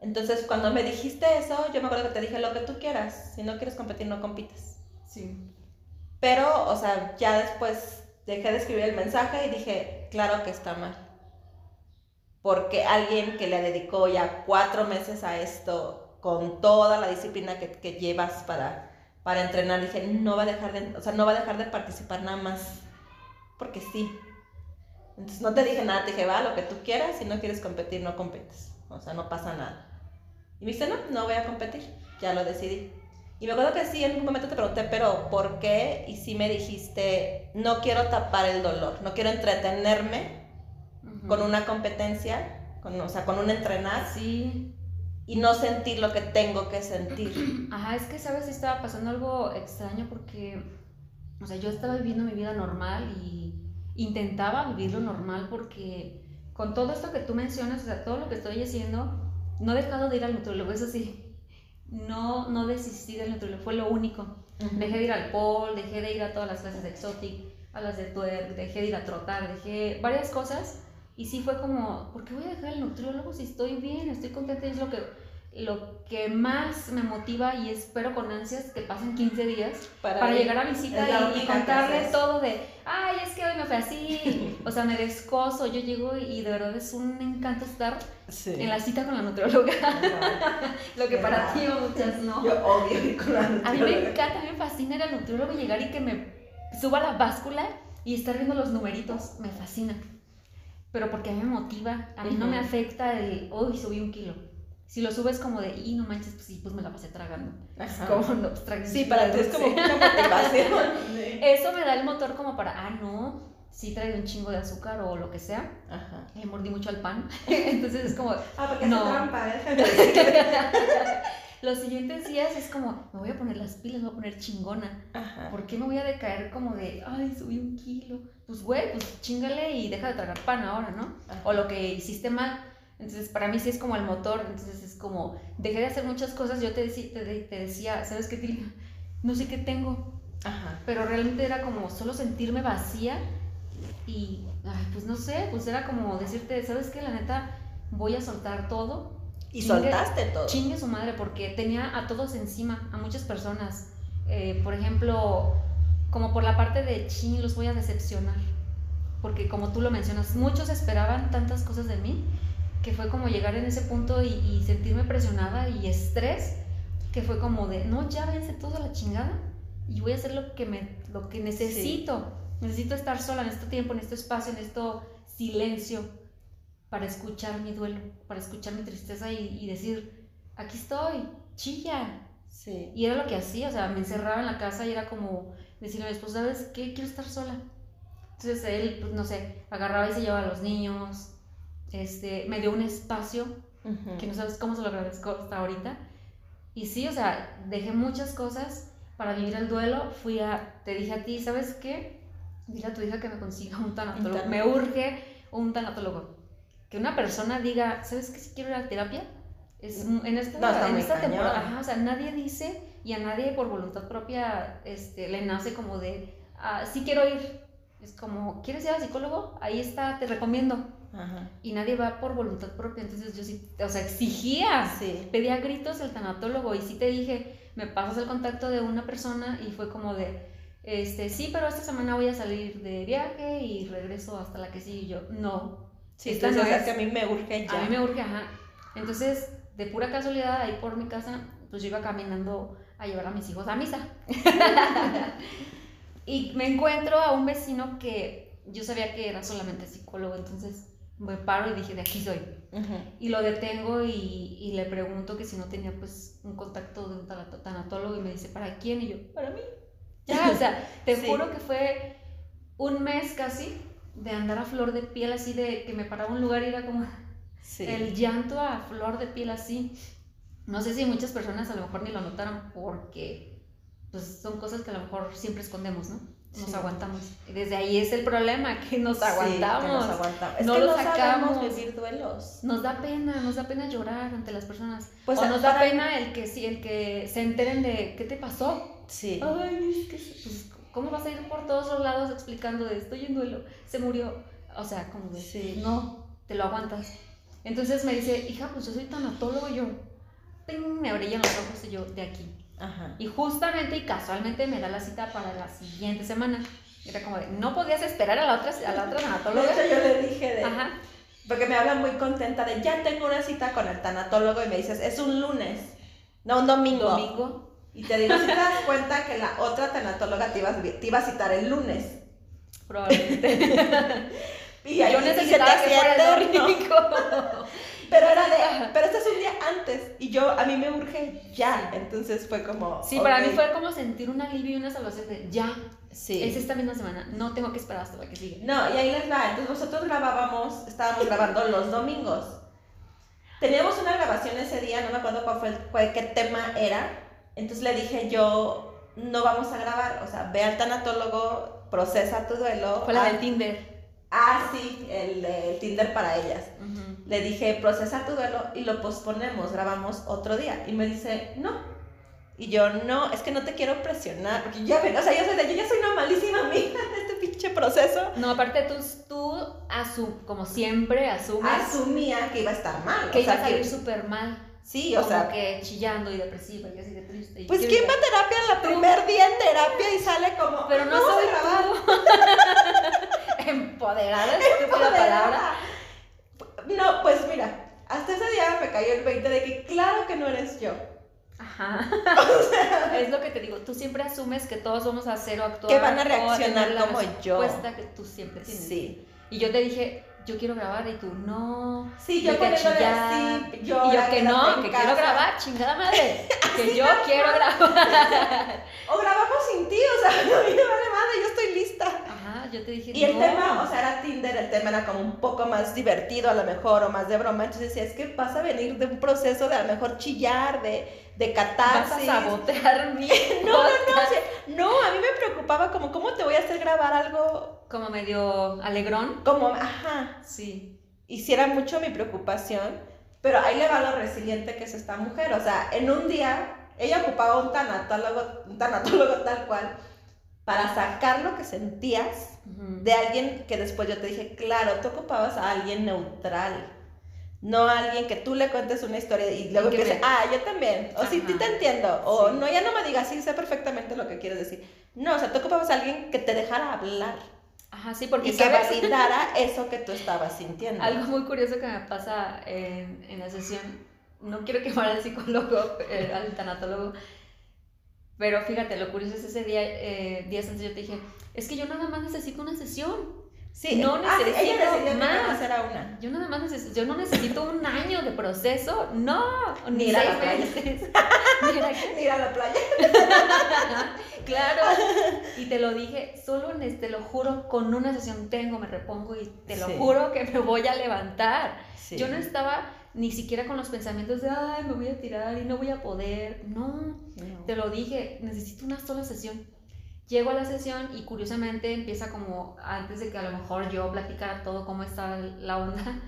Entonces cuando me dijiste eso, yo me acuerdo que te dije lo que tú quieras, si no quieres competir no compites. Sí. Pero, o sea, ya después dejé de escribir el mensaje y dije, claro que está mal. Porque alguien que le dedicó ya cuatro meses a esto, con toda la disciplina que, que llevas para, para entrenar, dije, no va a dejar de, o sea, no va a dejar de participar nada más. Porque sí. Entonces no te dije nada, te dije, va, lo que tú quieras, si no quieres competir, no competes. O sea, no pasa nada. Y me dice, no, no voy a competir, ya lo decidí. Y me acuerdo que sí, en un momento te pregunté, pero ¿por qué? Y sí me dijiste, no quiero tapar el dolor, no quiero entretenerme con una competencia, con, o sea, con un entrenar Sí. Y no sentir lo que tengo que sentir. Ajá, es que, ¿sabes? Estaba pasando algo extraño porque, o sea, yo estaba viviendo mi vida normal y intentaba vivirlo normal porque con todo esto que tú mencionas, o sea, todo lo que estoy haciendo, no he dejado de ir al nutriólogo, eso sí. No, no desistí del nutriólogo, fue lo único. Dejé de ir al pol, dejé de ir a todas las clases de exotic, a las de twerk, dejé de ir a trotar, dejé varias cosas. Y sí fue como, ¿por qué voy a dejar el nutriólogo si estoy bien, estoy contenta? Y es lo que lo que más me motiva y espero con ansias que pasen 15 días Para para, llegar a mi cita Es la y- y, contarle todo de, ay, es que hoy me fue así, o sea, me descoso, yo llego y de verdad es un encanto estar Sí. en la cita con la nutrióloga, lo que para ti muchas no. Yo odio ir con la A mí me encanta, a mí me fascina ir al nutriólogo y llegar y que me suba la báscula y estar viendo los numeritos, me fascina. Pero porque a mí me motiva, a mí no me afecta el, uy, subí un kilo. Si lo subes como de, y no manches, pues sí, pues me la pasé tragando. Ajá. Como no, pues Sí, para ti es como motivación. Sí. Eso me da el motor como para, ah, no, sí traigo un chingo de azúcar o lo que sea. Ajá. Mordí mucho al pan. Entonces es como, Ah, porque No. trampa, ¿eh? los siguientes días es como, me voy a poner las pilas, me voy a poner chingona. Ajá. ¿Por qué me voy a decaer como de, ay, subí un kilo? Pues, güey, pues chingale y deja de tragar pan ahora, ¿no? Ajá. O lo que hiciste mal. Entonces, para mí sí es como el motor. Entonces, es como, dejé de hacer muchas cosas. Yo te, decí- te, te decía, ¿sabes qué, Tilly? No sé qué tengo. Ajá. Pero realmente era como solo sentirme vacía. Y, ay, pues no sé, pues era como decirte, ¿sabes qué? La neta, voy a soltar todo Y Chingue- soltaste todo. Chingue su madre, porque tenía a todos encima, a muchas personas. Eh, por ejemplo, como por la parte de chin, los voy a decepcionar. Porque como tú lo mencionas, muchos esperaban tantas cosas de mí que fue como llegar en ese punto y, y sentirme presionada y estrés, que fue como de, no, ya vence todo a la chingada y voy a hacer lo que, me, lo que necesito. Necesito estar sola, necesito tiempo, necesito espacio, necesito silencio para escuchar mi duelo, para escuchar mi tristeza y, y decir, aquí estoy, chilla. Sí. Y era lo que hacía, o sea, me encerraba en la casa y era como decirle a mi esposo, ¿sabes qué? Quiero estar sola. Entonces él, pues no sé, agarraba y se llevaba a los niños, este, me dio un espacio que no sabes cómo se lo agradezco hasta ahorita. Y sí, o sea, dejé muchas cosas para vivir el duelo. Fui a, te dije a ti, ¿sabes qué? Dile a tu hija que me consiga un tanatólogo. Me urge un tanatólogo. Que una persona diga, ¿sabes qué? Si quiero ir a terapia. Es, en esta, No, en esta temporada, ajá, o sea, nadie dice y a nadie por voluntad propia este, le nace como de, ah, sí quiero ir. Es como, ¿quieres ir al psicólogo? Ahí está, te recomiendo Ajá. y nadie va por voluntad propia. Entonces yo sí, o sea, exigía, Sí. pedía gritos el tanatólogo y sí te dije, me pasas el contacto de una persona y fue como de, este, sí, pero esta semana voy a salir de viaje y regreso hasta la que sí. Y yo, no, Sí, Esta no es que a mí me urge ya. a mí me urge, ajá. Entonces, de pura casualidad, ahí por mi casa, pues yo iba caminando a llevar a mis hijos a misa. y me encuentro a un vecino que yo sabía que era solamente psicólogo, entonces me paro y dije, de aquí soy. Ujú. Y lo detengo y, y le pregunto que si no tenía pues un contacto de un tanatólogo y me dice, ¿para quién? Y yo, para mí. Ya, o sea, te Sí. juro que fue un mes casi de andar a flor de piel así, de que me paraba un lugar y era como Sí. el llanto a flor de piel así. No sé si muchas personas a lo mejor ni lo notaron porque pues son cosas que a lo mejor siempre escondemos, ¿no? Nos Sí. aguantamos. Y desde ahí es el problema, que nos Sí, que aguantamos. nos aguantamos. Es No que lo no sacamos. duelos. Nos da pena, nos da pena llorar ante las personas. Pues, o nos da pena el que sí, el que se enteren de qué te pasó. Sí. Ay, es que pues, ¿cómo vas a ir por todos los lados explicando de estoy en duelo? Se murió. O sea, como de Sí. no, te lo aguantas. Entonces me dice, hija, pues yo soy tanatólogo yo. ¡ping! me brillan los ojos y yo de aquí. Ajá. Y justamente y casualmente me da la cita para la siguiente semana. Era como de, no podías esperar a la otra, a la otra De tanatóloga. hecho, yo le dije de. Ajá. Porque me habla muy contenta de ya tengo una cita con el tanatólogo y me dices, es un lunes, no un domingo. Domingo. Y te digo, si te das cuenta que la otra tanatóloga te iba, a- te iba a citar el lunes. Probablemente. Y ahí Yo se te necesitaba que fuera el domingo. Pero era de, pero este es un día antes y yo, a mí me urge ya. Entonces fue como. Sí, para mí fue como sentir un alivio y una salvación de ya, Sí. es esta misma semana, no tengo que esperar hasta la que sigue. No, y ahí les va. Entonces nosotros grabábamos, estábamos grabando los domingos. Teníamos una grabación ese día, no me acuerdo cuál fue, el- cuál- qué tema era. Entonces le dije yo, no vamos a grabar, o sea, ve al tanatólogo, procesa tu duelo. Fue la del Tinder. Ah, sí, el, el Tinder para ellas. Le dije, procesa tu duelo y lo posponemos, grabamos otro día. Y me dice, no. Y yo, no, es que no te quiero presionar, porque ya ven, o sea, yo, soy de, yo ya soy una malísima amiga de este pinche proceso. No, aparte tú, tú asu- como siempre asumes Asumía que iba a estar mal. que o iba sea, a salir que- súper mal. Sí, o como sea. que chillando y depresiva y así de triste. Pues quién va a terapia en la primer día en terapia y sale como. Pero no "Vamos a soy grabar". Empoderada, estúpida palabra. No, pues mira, hasta ese día me cayó el 20 de que claro que no eres yo. Ajá. es lo que te digo, tú siempre asumes que todos vamos a hacer o actuar. Que van a reaccionar la como yo. respuesta que tú siempre tienes. Sí. Y yo te dije, yo quiero grabar y tú no. Sí, yo chillar. así, Y yo que no, que casa. quiero grabar, chingada madre. Que yo quiero grabar. O grabamos sin ti, o sea, mí me vale madre, yo estoy lista. Ajá, yo te dije, Y el no. tema, o sea, era Tinder, el tema era como un poco más divertido a lo mejor, o más de broma. Entonces decía, es que vas a venir de un proceso de a lo mejor chillar, de, de Vas catarsis. a sabotear mi No, no, no, o sea, no, a mí me preocupaba como, ¿cómo te voy a hacer grabar algo Como medio alegrón. como, ajá, Sí. hiciera mucho mi preocupación, pero ahí le va lo resiliente que es esta mujer, o sea, en un día ella ocupaba un tanatólogo, un tanatólogo tal cual, para sacar lo que sentías de alguien que después yo te dije, claro, tú ocupabas a alguien neutral. No a alguien que tú le cuentes una historia y luego empieces, me- ah, yo también, o sí, Ajá. sí te entiendo, o Sí. no, ya no me digas, sí, sé perfectamente lo que quieres decir. No, o sea, tú ocupabas a alguien que te dejara hablar Ajá, sí, porque y que ¿sabes? validara eso que tú estabas sintiendo. Algo muy curioso que me pasa en, en la sesión, no quiero quemar al psicólogo, eh, al tanatólogo, pero fíjate, lo curioso es ese día, eh, días antes yo te dije, es que yo nada más necesito una sesión. Sí, no ah, ella necesito decidió que más. más era una. Yo nada más necesito, yo no necesito un año de proceso, no, Ni ni ir a la playa. que- Ir a la playa. claro, y te lo dije, solo te lo juro, con una sesión tengo, me repongo y te lo Sí. juro que me voy a levantar. Sí. Yo no estaba ni siquiera con los pensamientos de, ay, me voy a tirar y no voy a poder. No, No. te lo dije, necesito una sola sesión. Llego a la sesión y curiosamente empieza como, antes de que a lo mejor yo platicara todo cómo estaba la onda,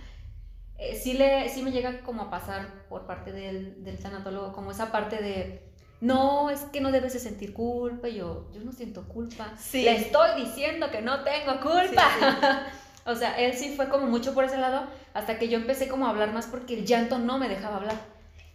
eh, sí, le, sí me llega como a pasar por parte del, del tanatólogo, como esa parte de, no, es que no debes de sentir culpa. Y yo, yo no siento culpa. Sí. Le estoy diciendo que no tengo culpa. o sea, él sí fue como mucho por ese lado, hasta que yo empecé como a hablar más porque el llanto no me dejaba hablar.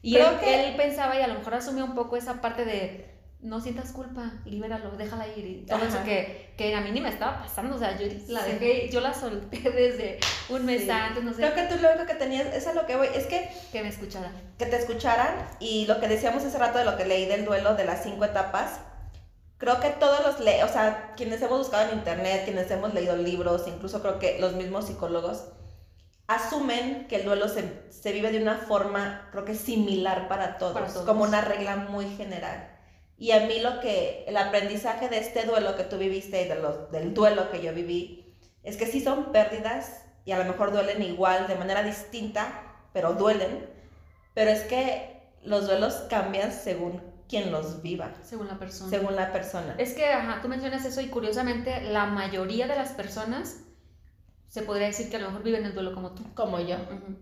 Y Creo él, que- él pensaba y a lo mejor asumió un poco esa parte de no sientas culpa, libéralo, déjala ir y todo eso que, que a mí ni me estaba pasando, o sea, yo la Sí. dejé, yo la solté desde un mes Sí. antes, no sé, Creo que tú lo único que tenías, es a lo que voy, es que que me escuchara. que te escucharan y lo que decíamos hace rato de lo que leí del duelo de las cinco etapas, creo que todos los, le o sea, quienes hemos buscado en internet, quienes hemos leído libros, incluso creo que los mismos psicólogos, asumen que el duelo se, se vive de una forma, creo que similar para todos, Para todos. como una regla muy general. Y a mí lo que, el aprendizaje de este duelo que tú viviste y de los, del duelo que yo viví, es que sí son pérdidas y a lo mejor duelen igual, de manera distinta, pero duelen. Pero es que los duelos cambian según quien los viva, Según la persona. según la persona. Es que, ajá, tú mencionas eso y curiosamente la mayoría de las personas se podría decir que a lo mejor viven el duelo como tú. Como yo. Ujú.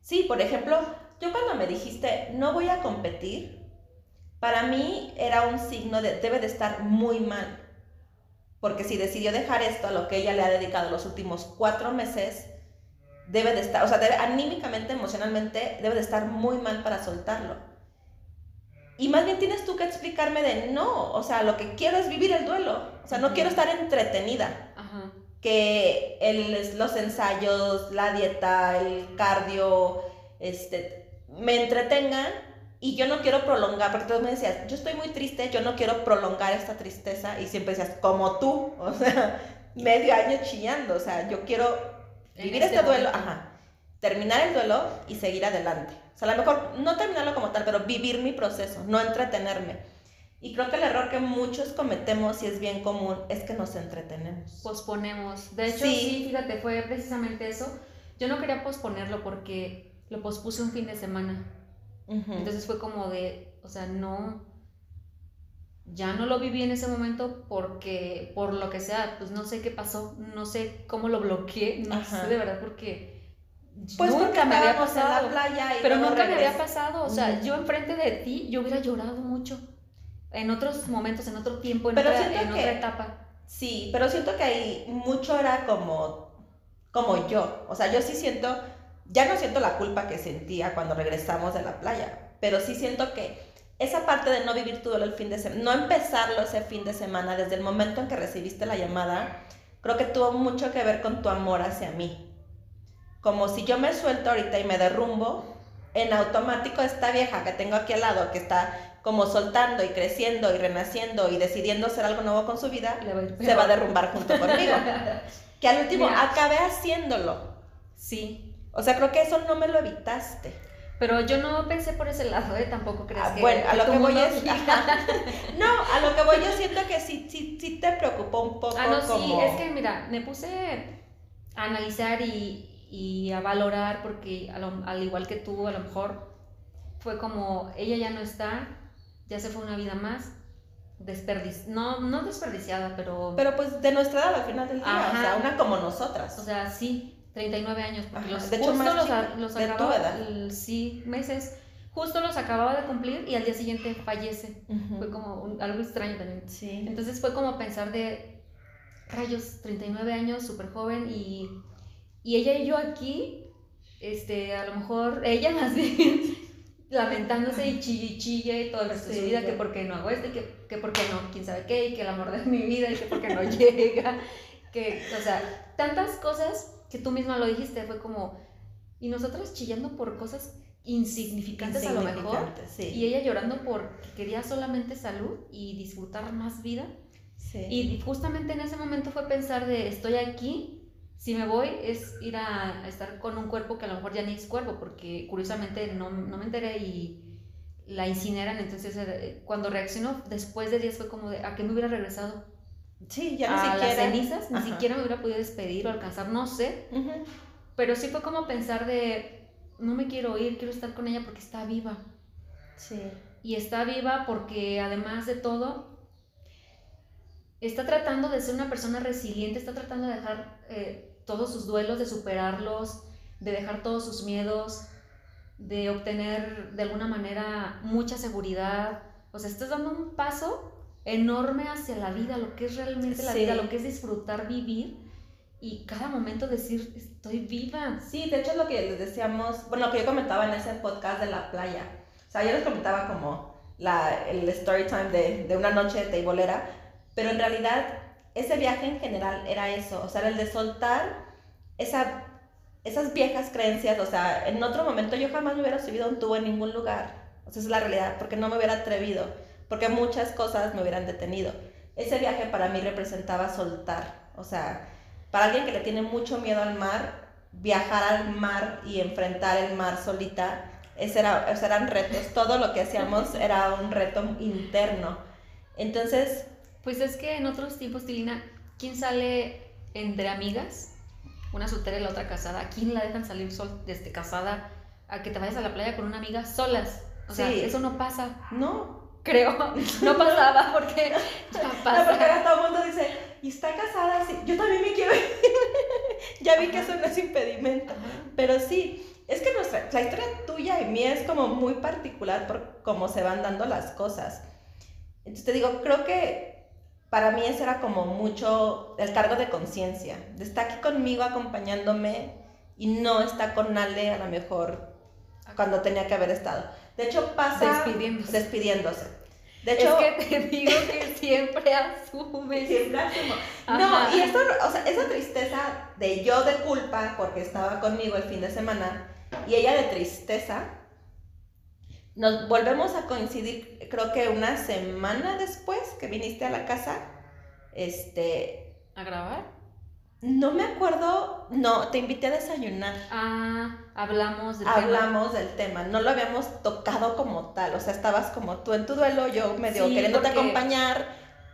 Sí, por ejemplo, yo cuando me dijiste no voy a competir, para mí era un signo de debe de estar muy mal. Porque si decidió dejar esto a lo que ella le ha dedicado los últimos cuatro meses, debe de estar, o sea, debe, anímicamente, emocionalmente, debe de estar muy mal para soltarlo. Y más bien tienes tú que explicarme de no, o sea, lo que quiero es vivir el duelo. O sea, no quiero estar entretenida Ajá. que el- los ensayos, la dieta, el cardio, este, me entretengan y yo no quiero prolongar, porque tú me decías, yo estoy muy triste, yo no quiero prolongar esta tristeza y siempre decías, como tú, o sea, medio año chillando, o sea, yo quiero vivir este este duelo, ajá, terminar el duelo y seguir adelante. O sea, a lo mejor no terminarlo como tal, pero vivir mi proceso, no entretenerme. Y creo que el error que muchos cometemos y es bien común es que nos entretenemos. Posponemos. De hecho, Sí. sí. fíjate, fue precisamente eso. Yo no quería posponerlo porque lo pospuse un fin de semana. Ujú. Entonces fue como de, o sea, no, ya no lo viví en ese momento porque, por lo que sea, pues no sé qué pasó, no sé cómo lo bloqueé, no Ajá. sé de verdad porque Pues porque nunca me había estábamos en pasado. la playa y Pero nunca me había pasado, o sea, yo enfrente de ti, yo hubiera llorado mucho. En otros momentos, en otro tiempo, en, Pero otra, siento en que- otra etapa. Sí, pero siento que ahí mucho era como, como yo. O sea, yo sí siento, ya no siento la culpa que sentía cuando regresamos de la playa. pero sí siento que esa parte de no vivir tu duelo el fin de semana, no empezarlo ese fin de semana desde el momento en que recibiste la llamada, creo que tuvo mucho que ver con tu amor hacia mí. Como si yo me suelto ahorita y me derrumbo, en automático esta vieja que tengo aquí al lado, que está como soltando y creciendo y renaciendo y decidiendo hacer algo nuevo con su vida, se va a derrumbar junto conmigo. que al último acabé haciéndolo. Sí. O sea, creo que eso no me lo evitaste. Pero yo no pensé por ese lado, ¿eh? Tampoco crees ah, que... Bueno, a lo que voy es... no, a lo que voy yo siento que sí, sí, sí te preocupó un poco Ah, no, sí, es que mira, me puse a analizar y, y a valorar porque al igual que tú, a lo mejor fue como, ella ya no está, ya se fue una vida más, desperdici no, no desperdiciada, pero... Pero pues de nuestra edad al final del día, o sea, una como nosotras. O sea, sí, 39 años, porque los, de hecho, justo los, los acababa, sí, meses, justo los acababa de cumplir y al día siguiente fallece. Fue como algo extraño también. Sí. Entonces fue como pensar de rayos, 39 años, súper joven y, y ella y yo aquí, este, a lo mejor, ella más bien, lamentándose y chille chille y todo el resto de su vida, que por qué no hago esto y que, que por qué no, quién sabe qué, y que el amor de mi vida y que por qué no llega, que, o sea, tantas cosas que tú misma lo dijiste, fue como, y nosotros chillando por cosas insignificantes, a lo mejor, y ella llorando porque quería solamente salud y disfrutar más vida. Y justamente en ese momento fue pensar de, estoy aquí, si me voy es ir a, estar con un cuerpo que a lo mejor ya ni es cuerpo, porque curiosamente no, no me enteré y la incineran, entonces eh, cuando reaccionó después de días fue como de, ¿a qué me hubiera regresado? Sí, ya ni a siquiera. las cenizas, ni siquiera me hubiera podido despedir o alcanzar, no sé. Pero sí fue como pensar de, no me quiero ir, quiero estar con ella porque está viva. Sí. Y está viva porque además de todo, está tratando de ser una persona resiliente, está tratando de dejar eh, todos sus duelos, de superarlos, de dejar todos sus miedos, de obtener de alguna manera mucha seguridad. O sea, estás dando un paso enorme hacia la vida, lo que es realmente la vida, lo que es disfrutar vivir y cada momento decir, estoy viva. Sí, de hecho es lo que les decíamos, bueno, lo que yo comentaba en ese podcast de la playa. O sea, yo les comentaba como la, el story time de, de una noche de teibolera, pero en realidad ese viaje en general era eso, o sea, era el de soltar esa, esas viejas creencias, o sea, en otro momento yo jamás me hubiera subido un tubo en ningún lugar, o sea, esa es la realidad, porque no me hubiera atrevido porque muchas cosas me hubieran detenido. Ese viaje para mí representaba soltar, o sea, para alguien que le tiene mucho miedo al mar, viajar al mar y enfrentar el mar solita, ese era, eran retos, todo lo que hacíamos era un reto interno. Entonces... Pues es que en otros tiempos, Tilina, ¿quién sale entre amigas? Una soltera y la otra casada. ¿A quién la dejan salir sol desde casada a que te vayas a la playa con una amiga solas? O sea, eso no pasa. No, creo. No pasaba porque ya pasa. No, porque ahora todo el mundo dice, y está casada, sí. Yo también me quiero ir. ya vi que eso no es impedimento. Pero sí, es que nuestra, la historia tuya y mía es como muy particular por cómo se van dando las cosas. Entonces te digo, creo que para mí ese era como mucho el cargo de conciencia. De estar aquí conmigo acompañándome y no está con Ale a lo mejor cuando tenía que haber estado. De hecho, pasa despidiéndose. despidiéndose. De hecho, es que te digo que siempre asume. Siempre asumo. No, y esto, o sea, esa tristeza de yo de culpa porque estaba conmigo el fin de semana y ella de tristeza, nos volvemos a coincidir, creo que una semana después que viniste a la casa, este... ¿A grabar? No me acuerdo, no, te invité a desayunar. Ah, hablamos del hablamos del tema, no lo habíamos tocado como tal, o sea, estabas como tú en tu duelo, yo medio queriéndote acompañar,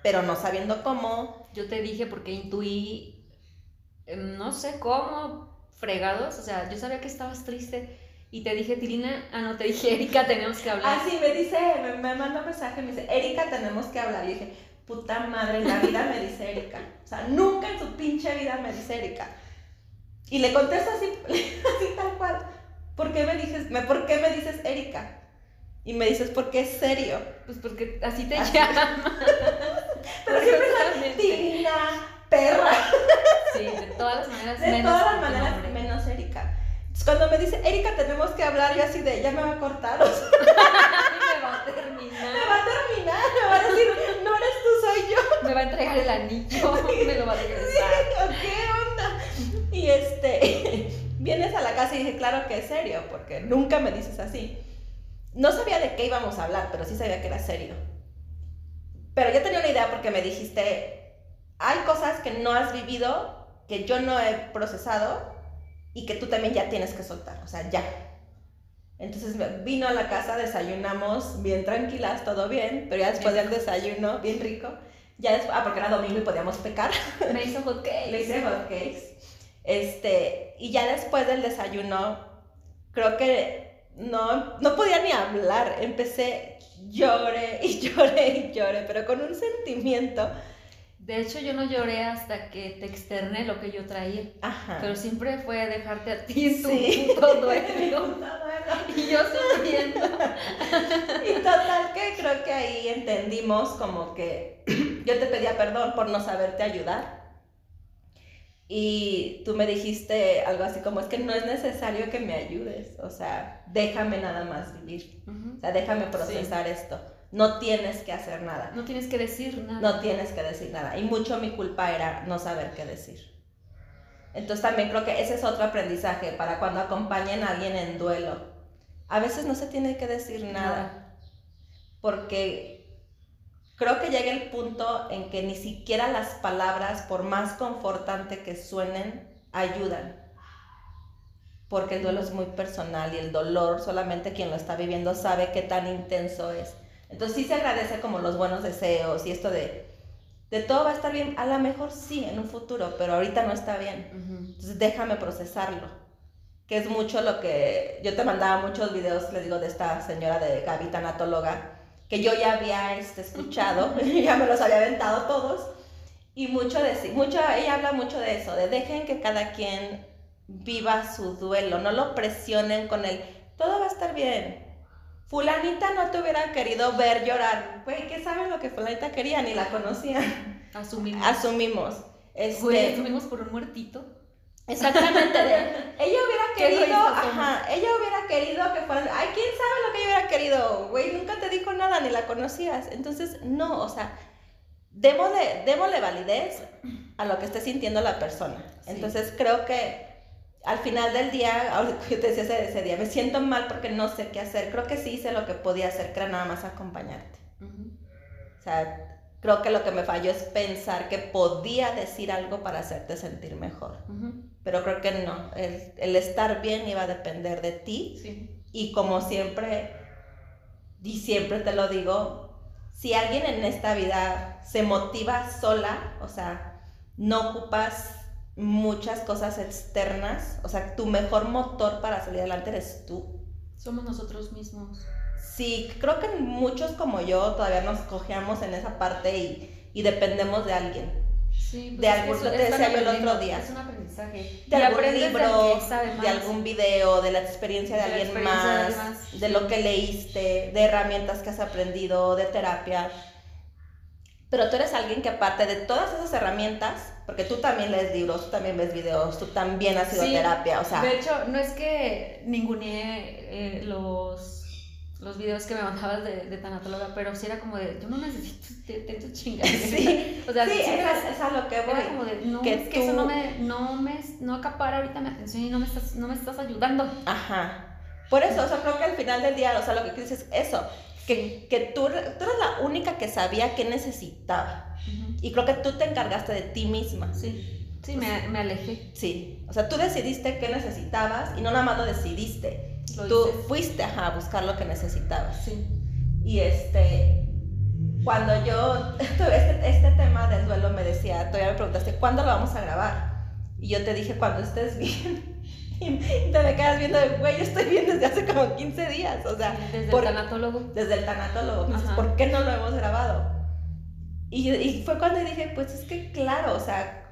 pero no sabiendo cómo. Yo te dije porque intuí, em, no sé cómo, fregados, o sea, yo sabía que estabas triste. Y te dije, Tilina, ah, no, te dije, Erika, tenemos que hablar. Ah, sí, me dice, me, me manda un mensaje, me dice, Erika, tenemos que hablar. Y dije, puta madre, en la vida me dice Erika. O sea, nunca en su pinche vida me dice Erika. Y le contesto así, así tal cual. ¿Por qué me dices, me, ¿por qué me dices Erika? Y me dices, ¿por qué es serio? Pues porque así te llaman. Pero siempre es divina, perra. Sí, de todas las maneras. De todas las maneras, menos. Entonces, cuando me dice, Erika, tenemos que hablar, yo así de, ya me va a cortar, o sea, me va a terminar. me va a terminar, me va a decir, no eres tú, soy yo. Me va a entregar el anillo, me lo va a regresar. ¿Qué onda? Y este, vienes a la casa y dije, claro que es serio, porque nunca me dices así. No sabía de qué íbamos a hablar, pero sí sabía que era serio. Pero ya tenía una idea porque me dijiste, hay cosas que no has vivido, que yo no he procesado y que tú también ya tienes que soltar, o sea, ya. Entonces vino a la casa, desayunamos bien tranquilas, todo bien, pero ya después del desayuno, bien rico, ya después, ah, porque era domingo y podíamos pecar. Me hizo hot cakes. Le hice hot cakes. Este, y ya después del desayuno, creo que no, no podía ni hablar. Empecé, lloré y lloré y lloré, pero con un sentimiento. De hecho, yo no lloré hasta que te externé lo que yo traía. Ajá. Pero siempre fue dejarte a ti en tu Sí. puto duelo. Y yo sufriendo. Y total que creo que ahí entendimos como que yo te pedía perdón por no saberte ayudar. Y tú me dijiste algo así como es que no es necesario que me ayudes, o sea, déjame nada más vivir, o sea, déjame procesar esto. No tienes que hacer nada, No tienes que decir nada. no tienes que decir nada. Y mucho mi culpa era no saber qué decir. Entonces también creo que ese es otro aprendizaje para cuando acompañen a alguien en duelo. A veces no se tiene que decir nada porque creo que llega el punto en que ni siquiera las palabras, por más confortante que suenen, ayudan. Porque el duelo es muy personal y el dolor solamente quien lo está viviendo sabe qué tan intenso es. Entonces sí se agradece como los buenos deseos y esto de, de todo va a estar bien. A lo mejor sí en un futuro, pero ahorita no está bien. Entonces déjame procesarlo. Que es mucho lo que yo te mandaba muchos videos, les digo, de esta señora de Gaby tanatóloga, que yo ya había este, escuchado, ya me los había aventado todos. Y mucho de sí, mucho, ella habla mucho de eso, de dejen que cada quien viva su duelo, no lo presionen con el todo va a estar bien. Fulanita no te hubiera querido ver llorar. Güey, ¿qué saben lo que Fulanita quería? Ni la conocían. Asumimos. Asumimos. Este, Güey, asumimos por un muertito. Exactamente. de- ella hubiera querido, ajá, ella hubiera querido que fueran, ay, quién sabe lo que ella hubiera querido, güey, nunca te dijo nada, ni la conocías. Entonces, no, o sea, démosle, démosle validez a lo que esté sintiendo la persona. Sí. Entonces, creo que al final del día, te decía ese, ese día, me siento mal porque no sé qué hacer. Creo que sí hice lo que podía hacer, que era nada más acompañarte. Ujú. O sea, creo que lo que me falló es pensar que podía decir algo para hacerte sentir mejor. Pero creo que no, el, el estar bien iba a depender de ti Sí. y como siempre, y siempre te lo digo, si alguien en esta vida se motiva sola, o sea, no ocupas muchas cosas externas, o sea, tu mejor motor para salir adelante eres tú. Somos nosotros mismos. Sí, creo que muchos como yo todavía nos cojeamos en esa parte y, y dependemos de alguien. Sí, pues De algún- eso- te decía yo el otro día. Es un aprendizaje. de Y algún libro, de más. algún video, de la experiencia de, alguien experiencia de más, más, de lo que leíste, de herramientas que has aprendido, de terapia. Pero tú eres alguien que aparte de todas esas herramientas, porque tú también lees libros, tú también ves videos, tú también has ido Sí, a terapia, o sea, De hecho, no es que ninguneé eh, los, los videos que me mandabas de, de tanatóloga, pero sí era como de, yo no necesito este tanto chingas. Sí, o sea, sí, es, es a lo que voy. era como de, no, que es que eso no me, no me, no acapara ahorita mi atención y no me estás, no me estás ayudando. Ajá. Por eso, o sea, creo que al final del día, o sea, lo que dices es eso, que, que tú, tú eres la única que sabía qué necesitaba. Ujú. Y creo que tú te encargaste de ti misma. Sí, sí, me, me alejé. Sí, o sea, tú decidiste qué necesitabas y no nada más lo decidiste. Lo tú hice. fuiste ajá, a buscar lo que necesitabas. Sí. Y este, cuando yo, este, este tema del duelo me decía, todavía me preguntaste, ¿cuándo lo vamos a grabar? Y yo te dije, cuando estés bien. Y te me quedas viendo de, güey, yo estoy bien desde hace como 15 días, o sea, Desde por- el tanatólogo. desde el tanatólogo. Dices, Ajá. ¿por qué no lo hemos grabado? Y, y fue cuando dije, pues es que claro, o sea,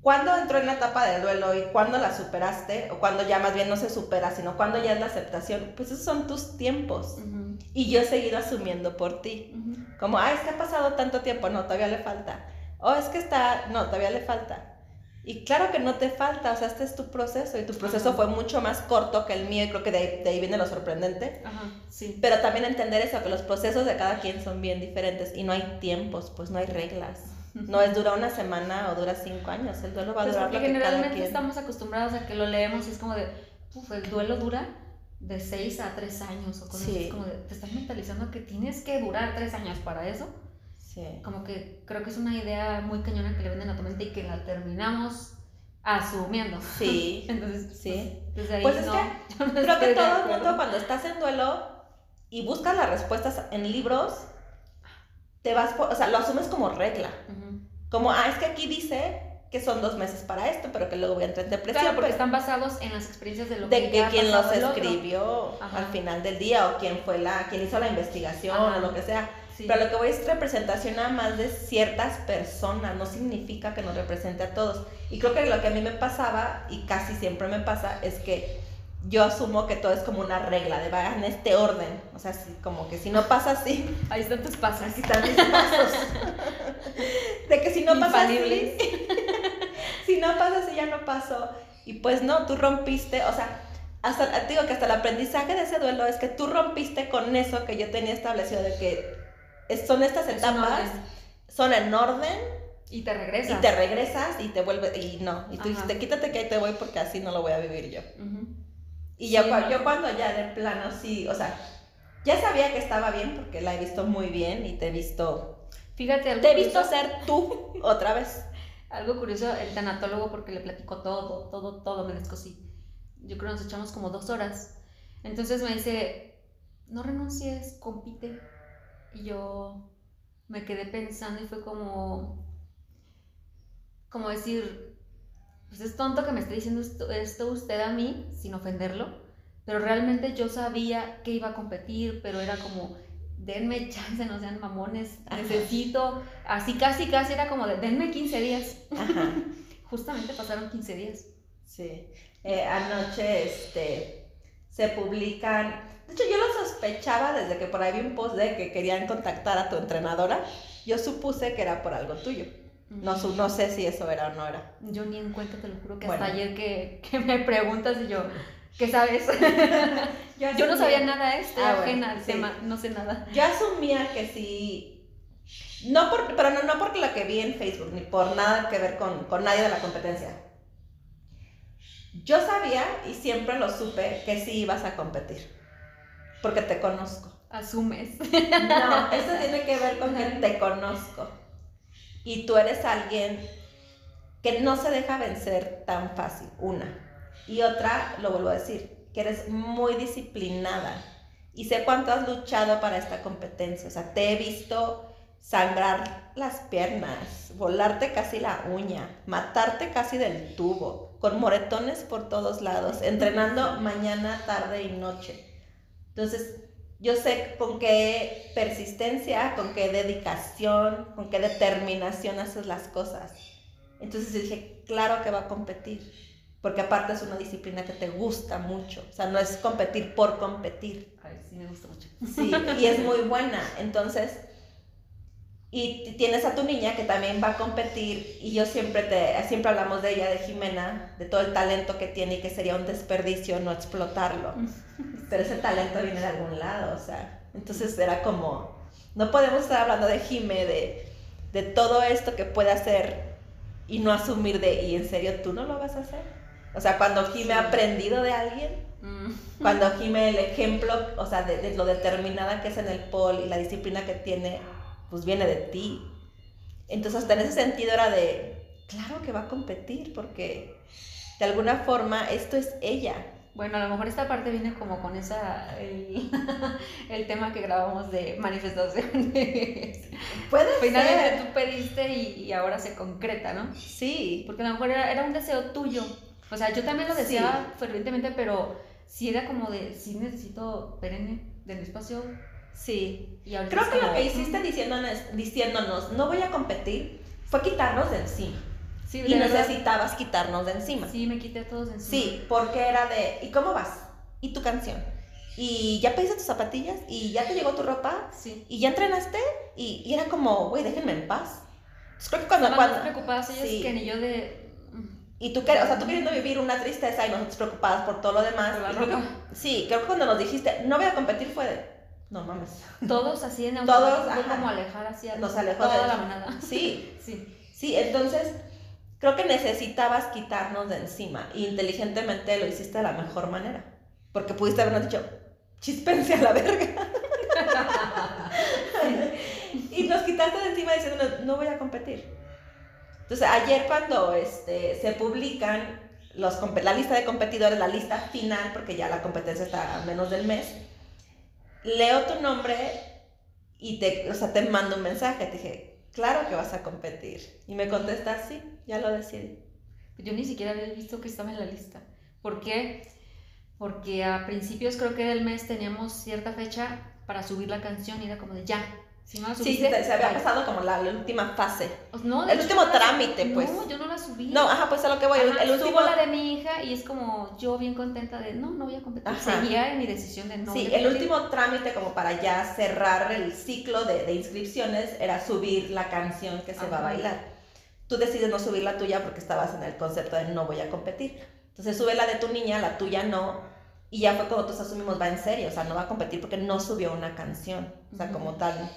¿cuándo entró en la etapa del duelo y cuándo la superaste? O cuando ya más bien no se supera, sino cuando ya es la aceptación. Pues esos son tus tiempos. Ujú, Y yo he seguido asumiendo por ti. ujú. Como, ah, es que ha pasado tanto tiempo, no, todavía le falta. O es que está, no, todavía le falta. Y claro que no te falta, o sea, este es tu proceso y tu proceso Ajá. fue mucho más corto que el mío y creo que de ahí, de ahí viene lo sorprendente. Ajá, sí. Pero también entender eso, que los procesos de cada quien son bien diferentes y no hay tiempos, pues no hay reglas. No es dura una semana o dura cinco años, el duelo va a Pues durar porque lo que cada generalmente quien. estamos acostumbrados a que lo leemos y es como de, "Uf, el duelo dura de 6 a 3 años o cosas así. Sí. Es como de, te estás mentalizando que tienes que durar 3 años para eso. Sí. Como que creo que es una idea muy cañona que le venden a tu mente y que la terminamos asumiendo. Sí. Entonces, Sí. pues, desde ahí Pues es no, que no Creo que todo el mundo cuando estás en duelo y buscas las respuestas en libros, te vas por, o sea, lo asumes como regla. Como, ah, es que aquí dice que son dos meses para esto, pero que luego voy a entrar en depresión. Claro, porque están basados en las experiencias de lo de que quien los escribió al final del día o quién fue la quien hizo la investigación Ajá. o lo que sea. Sí. Pero lo que voy es representación nada más de ciertas personas, no significa que nos represente a todos. Y creo que lo que a mí me pasaba, y casi siempre me pasa, es que yo asumo que todo es como una regla, de va en este orden. O sea, si- como que si no pasa así, Ahí están tus pasos. aquí están mis pasos. De que si no pasa así, si no pasa así, ya no pasó. Y pues no, tú rompiste, o sea, hasta, te digo que hasta el aprendizaje de ese duelo es que tú rompiste con eso que yo tenía establecido de que es- son estas etapas, son en orden Y te y regresas. te regresas y te vuelves, y no, y tú Ajá. dijiste, quítate que ahí te voy porque así no lo voy a vivir yo. Y yo, Sí, cuando ya de plano sí, o sea, ya sabía que estaba bien porque la he visto muy bien y te he visto, Fíjate, algo te he visto curioso- ser tú otra vez. Algo curioso, el tanatólogo, porque le platicó todo, todo, todo, me descosí. Yo creo que nos echamos como dos horas. Entonces me dice, no renuncies, compite. Y yo me quedé pensando y fue como, como decir, pues es tonto que me esté diciendo esto, esto usted a mí, sin ofenderlo, pero realmente yo sabía que iba a competir, pero era como, denme chance, no sean mamones, Ajá. necesito, así casi, casi era como de, denme 15 días. Ajá. Justamente pasaron 15 días. Sí. Eh, anoche este, se publican. De hecho, yo lo sospechaba desde que por ahí vi un post de que querían contactar a tu entrenadora. Yo supuse que era por algo tuyo. No, su- no sé si eso era o no era. Yo ni en cuenta, te lo juro, que Bueno. hasta ayer que, que me preguntas y yo, ¿qué sabes? Yo, yo no sabía nada, estoy Ah, bueno, ajena al sí. tema, no sé nada. Yo asumía que sí. No por, pero no, no por lo que vi en Facebook, ni por nada que ver con, con nadie de la competencia. Yo sabía y siempre lo supe que sí ibas a competir. Porque te conozco. Asumes. No, eso tiene que ver con que te conozco. Y tú eres alguien que no se deja vencer tan fácil, una. Y otra, lo vuelvo a decir, que eres muy disciplinada. Y sé cuánto has luchado para esta competencia. O sea, te he visto sangrar las piernas, volarte casi la uña, matarte casi del tubo, con moretones por todos lados, entrenando mañana, tarde y noche. Entonces, yo sé con qué persistencia, con qué dedicación, con qué determinación haces las cosas. Entonces dije, claro que va a competir, porque aparte es una disciplina que te gusta mucho, o sea, no es competir por competir. Ay, sí, me gusta mucho. Sí, y es muy buena. Entonces, y tienes a tu niña que también va a competir y yo siempre te siempre hablamos de ella de Jimena, de todo el talento que tiene y que sería un desperdicio no explotarlo. Pero ese talento viene de algún lado, o sea, entonces era como no podemos estar hablando de Jime de de todo esto que puede hacer y no asumir de y en serio tú no lo vas a hacer. O sea, cuando Jime ha Sí. aprendido de alguien, Mm. cuando Jime el ejemplo, o sea, de, de lo determinada que es en el pol y la disciplina que tiene, pues viene de ti. Entonces, hasta en ese sentido era de, claro que va a competir, porque de alguna forma esto es ella. Bueno, a lo mejor esta parte viene como con esa, el, el tema que grabamos de manifestaciones. Puede Finalmente ser. tú pediste y, y ahora se concreta, ¿no? Sí. Porque a lo mejor era, era un deseo tuyo. O sea, yo también lo Sí. deseaba fervientemente, pero sí era como de, sí necesito perenne de mi espacio. Sí. Y ahorita Creo que lo como, que hiciste diciéndonos, diciéndonos, no voy a competir, fue quitarnos de encima. Sí, Y verdad, necesitabas quitarnos de encima. Sí, me quité a todos de encima. Sí, porque era de, ¿y cómo vas? ¿Y tu canción? ¿Y ya pediste tus zapatillas? ¿Y ya te llegó tu ropa? Sí. ¿Y ya entrenaste? Y, y era como, güey, déjenme en paz. Entonces creo que cuando... Estaban más cuando preocupadas ellas sí. que ni yo de... mm, Y tú, quer- o sea, tú queriendo vivir una tristeza y nosotros preocupadas por todo lo demás. Creo que- sí, creo que cuando nos dijiste, no voy a competir fue de, no mames. Todos así en Todos, automático fue ajá. como alejar hacia Nos alejó toda de- la manada. Sí, Sí. sí, entonces creo que necesitabas quitarnos de encima. Y inteligentemente lo hiciste de la mejor manera. Porque pudiste habernos dicho, chispense a la verga. y nos quitaste de encima diciéndonos, no voy a competir. Entonces, ayer cuando este, se publican los, la lista de competidores, la lista final, porque ya la competencia está a menos del mes, leo tu nombre y te, o sea, te mando un mensaje. Te dije, claro que vas a competir. Y me contestas, sí, ya lo decidí. Yo ni siquiera había visto que estaba en la lista. ¿Por qué? Porque a principios creo que del mes teníamos cierta fecha para subir la canción y era como de ya. Si no la Sí, se, se había pasado como la, la última fase. Pues no, el último la- trámite, pues. No, yo no la subí. No, ajá, pues a lo que voy. Ajá, el último. la de mi hija y es como yo bien contenta de no, no voy a competir. Ajá. Seguía en mi decisión de no. sí, el último trámite como para ya cerrar el ciclo de, de inscripciones era subir la canción que se va a bailar. Tú decides no subir la tuya porque estabas en el concepto de no voy a competir. Entonces sube la de tu niña, la tuya no. Y ya fue cuando todos asumimos, va en serio, o sea, no va a competir porque no subió una canción, o sea, como tal.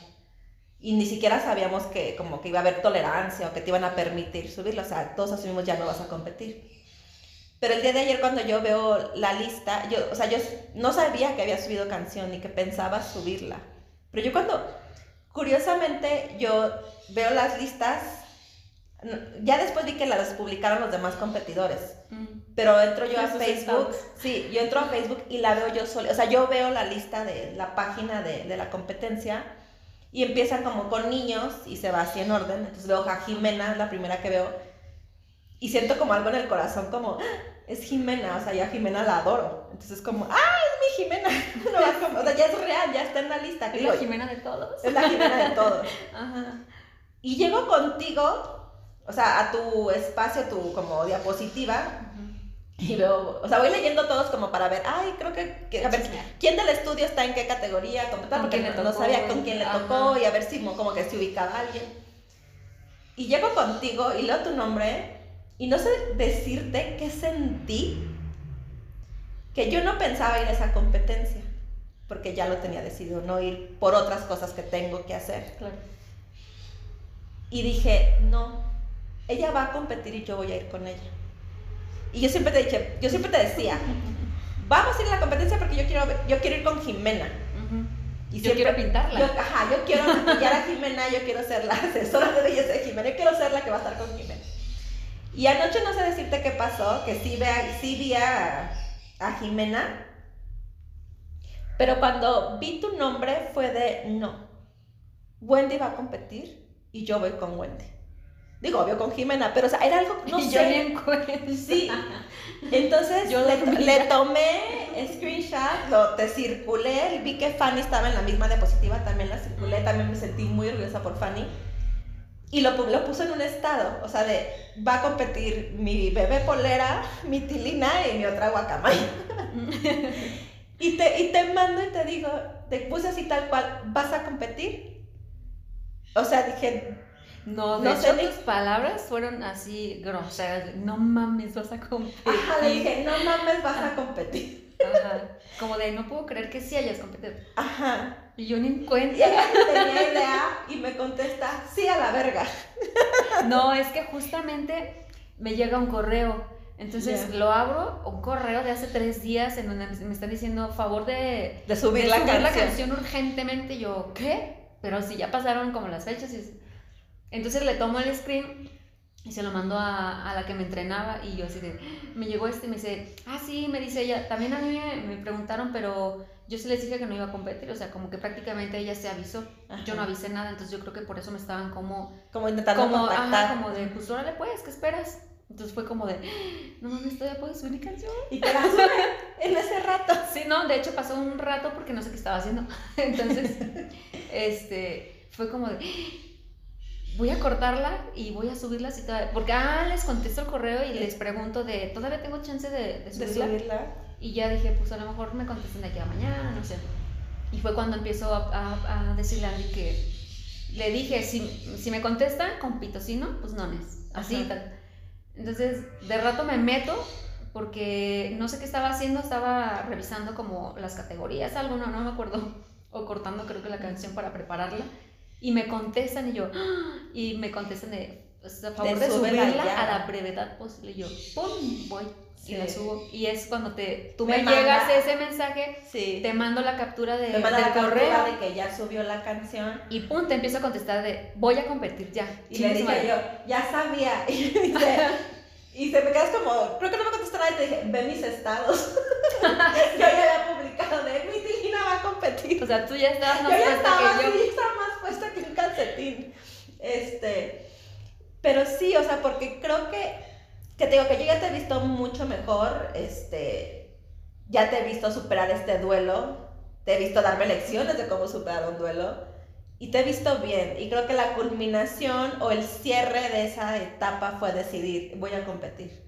Y ni siquiera sabíamos que como que iba a haber tolerancia o que te iban a permitir subirlo, o sea, todos asumimos ya no vas a competir. Pero el día de ayer cuando yo veo la lista, yo, o sea, yo no sabía que había subido canción ni que pensaba subirla. Pero yo cuando, curiosamente, yo veo las listas, ya después vi que las publicaron los demás competidores. Mm. Pero entro yo a Facebook, sí, yo entro a Facebook y la veo yo sola, o sea, yo veo la lista de la página de, de la competencia y empiezan como con niños y se va así en orden, entonces veo a Jimena, la primera que veo, y siento como algo en el corazón, como, "Ah, es Jimena, o sea, yo a Jimena la adoro, entonces como, ah, es mi Jimena, No va como- o sea, ya es real, ya está en la lista, Es digo, la Jimena de todos. es la Jimena de todos. Ajá. Y llego contigo, o sea, a tu espacio, tu como diapositiva, y veo, o sea, voy leyendo todos como para ver, ay, creo que, que- a ver, ¿quién del estudio está en qué categoría? ¿Con porque no, no sabía con quién le Ajá. tocó y a ver si mo- como que se ubicaba alguien. Y llego contigo y leo tu nombre y no sé decirte qué sentí, que yo no pensaba ir a esa competencia, porque ya lo tenía decidido, no ir por otras cosas que tengo que hacer. Claro. Y dije, no, ella va a competir y yo voy a ir con ella. Y yo siempre te dije, yo siempre te decía, vamos a ir a la competencia porque yo quiero, yo quiero ir con Jimena. Y Yo quiero pintarla. Yo, ajá, yo quiero maquillar a Jimena, yo quiero ser la asesora de belleza de Jimena, yo quiero ser la que va a estar con Jimena. Y anoche no sé decirte qué pasó, que sí, vea, sí vi a, a Jimena, pero cuando vi tu nombre fue de, no, Wendy va a competir y yo voy con Wendy. Digo, obvio con Jimena, pero o sea, era algo, no y sé. yo ni en cuenta. Sí. Entonces Yo le, le tomé screenshot, lo te circulé, vi que Fanny estaba en la misma diapositiva, también la circulé, también me sentí muy orgullosa por Fanny. Y lo, lo puso en un estado, o sea, de va a competir mi bebé polera, mi tilina y mi otra guacamaya. Y te, y te mando y te digo, te puse así tal cual, ¿vas a competir? O sea, dije, No, de No hecho tus palabras fueron así groseras. No mames, vas a competir. ajá, le dije, no mames, vas a competir. Ajá. Como de no puedo creer que sí hayas competido. Ajá. Y yo ni en Y ella tenía idea y me contesta, sí a la verga. No, es que justamente me llega un correo. Entonces lo abro, un correo de hace tres días en donde me están diciendo favor de, De subir, de la, subir canción. canción urgentemente. Yo, ¿qué? Pero si ya pasaron como las fechas. y- Entonces le tomo el screen y se lo mando a, a la que me entrenaba y yo así de, me llegó este y me dice, ah, sí, me dice ella, también a mí me, me preguntaron, pero yo sí les dije que no iba a competir, o sea, como que prácticamente ella se avisó, Ajá. yo no avisé nada, entonces yo creo que por eso me estaban como, Como intentando como, contactar. ajá, como de, pues órale pues, ¿qué esperas? Entonces fue como de, no mames, todavía puedo subir mi canción. Y te la en ese rato. Sí, no, de hecho pasó un rato porque no sé qué estaba haciendo. Entonces, este, fue como de, voy a cortarla y voy a subirla así todavía. Porque, ah, les contesto el correo y les pregunto de, ¿todavía tengo chance de, de De subirla? subirla. Y ya dije, pues a lo mejor me contestan de aquí a mañana, no sé. Y fue cuando empiezo a, a- a decirle a Andy que le dije, si, si me contesta, compito, si no, pues no es. Así, tal. Entonces, de rato me meto porque no sé qué estaba haciendo, estaba revisando como las categorías, algo, no, no me acuerdo, o cortando creo que la canción para prepararla, y me contestan y yo, ¡ah! y me contestan de, pues, a favor de, subirla a la brevedad posible, y yo, ¡pum! voy y la subo. Y es cuando te, tú me, llegas ese mensaje, te mando la captura de, del correo. de que ya subió la canción. Y pum, te empiezo a contestar de, voy a competir ya. Y le dije yo, ya sabía. Y, se me quedas como, creo que no me contestó nada y te dije, ve mis estados. yo ya había publicado de, mi Tilina va a competir. O sea, tú ya estabas más yo ya estaba, que yo. yo estaba más puesta que un calcetín. Este, pero sí, o sea, porque creo que que te digo que yo ya te he visto mucho mejor, este, ya te he visto superar este duelo, te he visto darme lecciones de cómo superar un duelo y te he visto bien. Y creo que la culminación o el cierre de esa etapa fue decidir, voy a competir.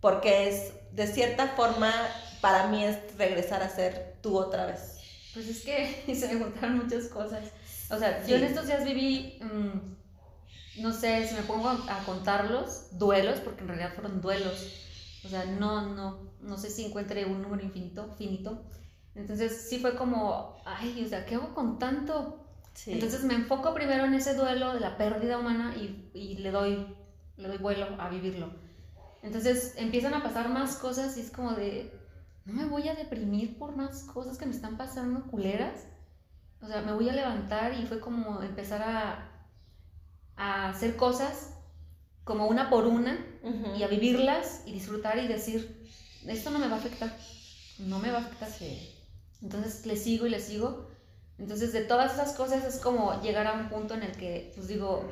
Porque es, de cierta forma, para mí es regresar a ser tú otra vez. Pues es que se me contaron muchas cosas. O sea, yo en estos días viví... Mm, no sé, si me pongo a, contarlos, duelos, porque en realidad fueron duelos. O sea, no, no, no sé si encuentre un número infinito, finito. Entonces sí fue como, ay, o sea, ¿qué hago con tanto? Entonces me enfoco primero en ese duelo de la pérdida humana y, y, le, doy, le doy vuelo a vivirlo. Entonces empiezan a pasar más cosas y es como de, no me voy a deprimir por más cosas que me están pasando culeras. O sea, me voy a levantar y fue como empezar a, a hacer cosas como una por una y a vivirlas y disfrutar y decir, esto no me va a afectar, no me va a afectar. Entonces le sigo y le sigo. Entonces de todas esas cosas es como llegar a un punto en el que, pues digo,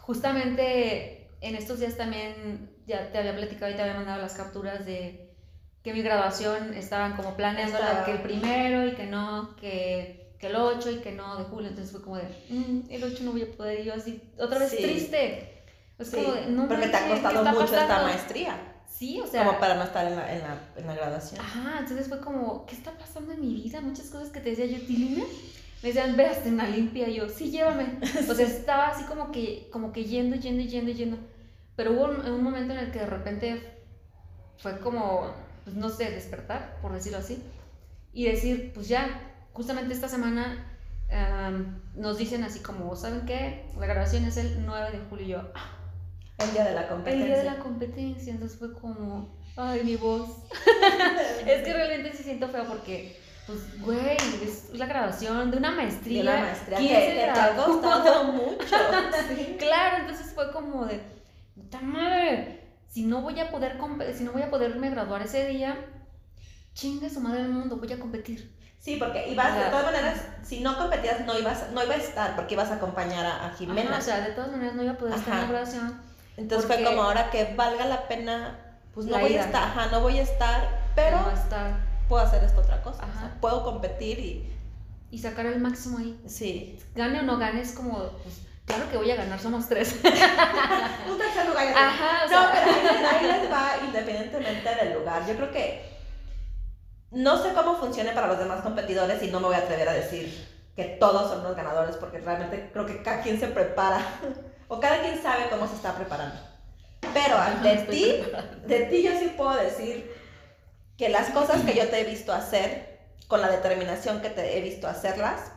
justamente en estos días también ya te había platicado y te había mandado las capturas de que mi graduación estaban como planeando que el primero y que no, que el 8 y que no de julio. Entonces fue como de, mm, el 8 no voy a poder. Y yo así, otra vez triste. Es como de, no Porque te ha costado mucho esta maestría. Sí, o sea. Como para no estar en la, en la, en la graduación. Ajá, entonces fue como, ¿qué está pasando en mi vida? Muchas cosas que te decía yo, Tilina. Me decían, ve hasta una limpia. Y yo, sí, llévame. O sea, estaba así como que, como que yendo, yendo, yendo, yendo. Pero hubo un, un momento en el que de repente fue como, pues no sé, despertar, por decirlo así. Y decir, pues ya, justamente esta semana nos dicen así como, ¿saben qué? La grabación es el 9 de julio y yo, ah, el día de la competencia. El día de la competencia, entonces fue como, ay, mi voz. es que realmente sí siento feo porque, pues, güey, es la grabación de una maestría. De una maestría que, te ha costado mucho. Claro, entonces fue como de, puta madre, si no voy a poder, si no voy a poderme graduar ese día, chinga su madre del mundo, voy a competir. Sí, porque ibas, de todas maneras, si no competías, no ibas, no iba a estar, porque ibas a acompañar a, Jimena. o sea, de todas maneras no iba a poder estar en la graduación. Entonces fue como ahora que valga la pena, pues no voy a estar, ajá, no voy a estar, pero puedo hacer esto otra cosa. puedo competir y... Y sacar el máximo ahí. Sí. Gane o no gane, es como, pues, claro que voy a ganar, somos tres. Un tercer lugar. Ajá, o sea... No, pero ahí les va independientemente del lugar. Yo creo que no sé cómo funcione para los demás competidores y no me voy a atrever a decir que todos son los ganadores porque realmente creo que cada quien se prepara o cada quien sabe cómo se está preparando. Pero de ti, de ti yo sí puedo decir que las cosas que yo te he visto hacer, con la determinación que te he visto hacerlas,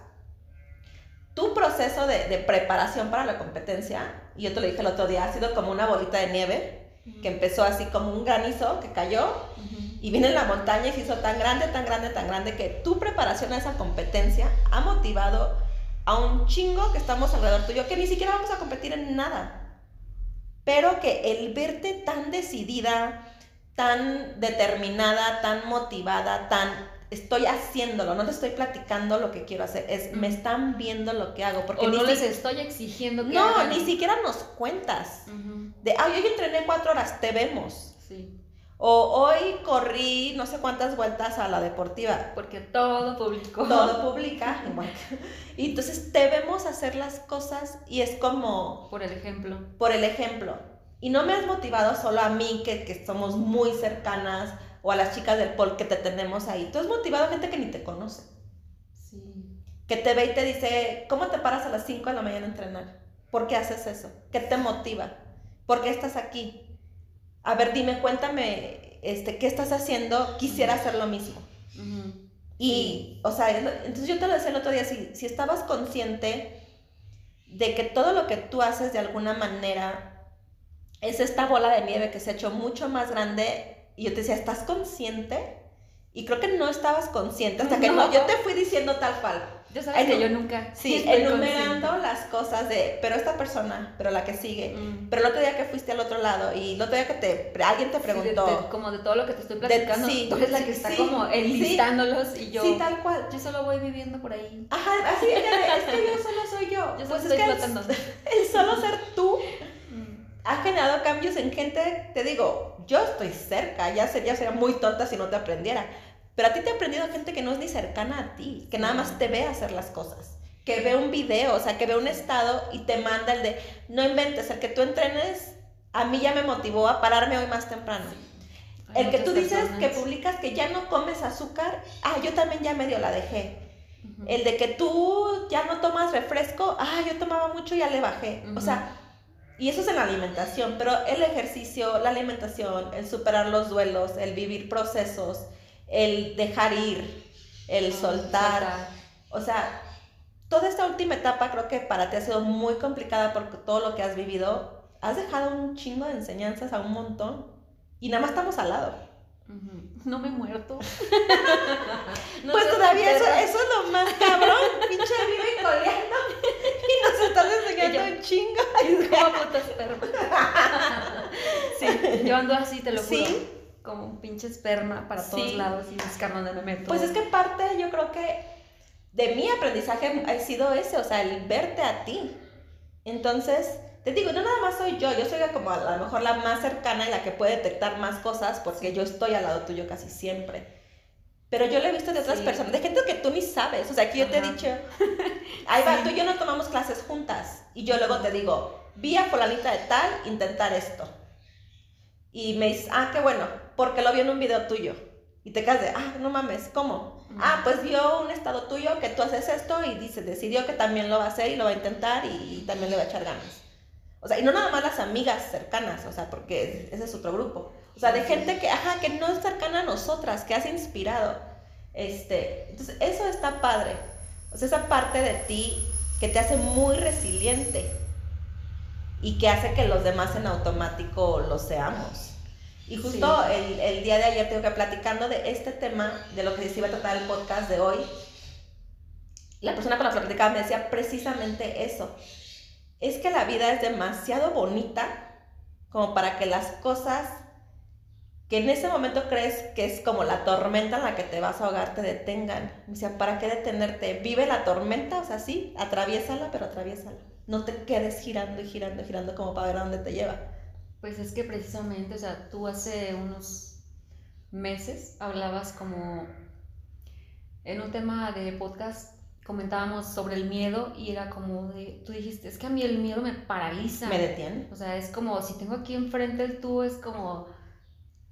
tu proceso de, preparación para la competencia, y yo te lo dije el otro día, ha sido como una bolita de nieve que empezó así como un granizo que cayó y viene en la montaña y se hizo tan grande, tan grande, tan grande que tu preparación a esa competencia ha motivado a un chingo que estamos alrededor tuyo, que ni siquiera vamos a competir en nada. Pero que el verte tan decidida, tan determinada, tan motivada, tan estoy haciéndolo, no te estoy platicando lo que quiero hacer, es me están viendo lo que hago. Porque o no les estoy exigiendo que No, ni siquiera nos cuentas. De, ay, hoy entrené cuatro horas, te vemos. Sí. O hoy corrí no sé cuántas vueltas a la deportiva. Porque todo publicó. Todo publica. y entonces te vemos hacer las cosas y es como... Por el ejemplo. Por el ejemplo. Y no me has motivado solo a mí, que, que somos muy cercanas, o a las chicas del pol que te tenemos ahí. Tú has motivado a gente que ni te conoce. Sí. Que te ve y te dice, ¿cómo te paras a las 5 de la mañana a entrenar? ¿Por qué haces eso? ¿Qué te motiva? ¿Por qué estás aquí? A ver, dime, cuéntame, este, ¿qué estás haciendo? Quisiera hacer lo mismo. Y, o sea, entonces yo te lo decía el otro día, si, si estabas consciente de que todo lo que tú haces de alguna manera es esta bola de nieve que se ha hecho mucho más grande, y yo te decía, ¿estás consciente? Y creo que no estabas consciente hasta que no, yo te fui diciendo tal cual. Yo sabes que yo nunca. Sí, enumerando las cosas de, pero esta persona, pero la que sigue, mm. pero el otro día que fuiste al otro lado y el otro día que te, alguien te preguntó. como de todo lo que te estoy platicando, sí, tú eres la que está como enlistándolos y yo. Sí, tal cual. Yo solo voy viviendo por ahí. Ajá, así es que yo solo soy yo. Yo solo pues estoy flotando. El, solo ser tú mm. ha generado cambios en gente, te digo, yo estoy cerca, ya sería, sería muy tonta si no te aprendiera pero a ti te ha aprendido gente que no es ni cercana a ti, que nada más te ve hacer las cosas, que ve un video, o sea, que ve un estado y te manda el de, no inventes, el que tú entrenes, a mí ya me motivó a pararme hoy más temprano. El que tú dices que publicas que ya no comes azúcar, ah, yo también ya medio la dejé. El de que tú ya no tomas refresco, ah, yo tomaba mucho y ya le bajé. O sea, y eso es en la alimentación, pero el ejercicio, la alimentación, el superar los duelos, el vivir procesos, el dejar ir, el soltar. O sea, toda esta última etapa creo que para ti ha sido muy complicada porque todo lo que has vivido, has dejado un chingo de enseñanzas a un montón y nada más estamos al lado. No me he muerto. pues todavía eso, eso, es lo más cabrón. Pinche vive coleando y nos estás enseñando un chingo. Es como puta esperma. sí, yo ando así, te lo juro. ¿Sí? Como un pinche esperma para todos lados y buscar dónde me meto. Pues es que parte, yo creo que de mi aprendizaje ha sido ese, o sea, el verte a ti. Entonces, te digo, no nada más soy yo, yo soy como a lo mejor la más cercana y la que puede detectar más cosas porque yo estoy al lado tuyo casi siempre. Pero yo lo he visto de otras personas, de gente que tú ni sabes. O sea, que yo te he dicho, ahí va, tú y yo no tomamos clases juntas. Y yo luego te digo, vi a fulanita de tal intentar esto. Y me dices, ah, qué bueno, porque lo vio en un video tuyo. Y te quedas de, ah, no mames, ¿cómo? Ah, pues vio un estado tuyo que tú haces esto y dice, decidió que también lo va a hacer y lo va a intentar y, también le va a echar ganas. O sea, y no nada más las amigas cercanas, o sea, porque ese es otro grupo. O sea, de gente que, ajá, que no es cercana a nosotras, que has inspirado. Este, entonces, eso está padre. O sea, esa parte de ti que te hace muy resiliente y que hace que los demás en automático lo seamos. Y justo el, el, día de ayer tengo que platicando de este tema, de lo que se iba a tratar el podcast de hoy, la persona con la que platicaba me decía precisamente eso. Es que la vida es demasiado bonita como para que las cosas que en ese momento crees que es como la tormenta en la que te vas a ahogar te detengan. Me decía, ¿para qué detenerte? Vive la tormenta, o sea, sí, atraviésala, pero atraviésala. No te quedes girando y girando y girando como para ver a dónde te lleva. Pues es que precisamente, o sea, tú hace unos meses hablabas como en un tema de podcast comentábamos sobre el miedo y era como de, tú dijiste, es que a mí el miedo me paraliza. Me detiene. O sea, es como, si tengo aquí enfrente el tubo, es como,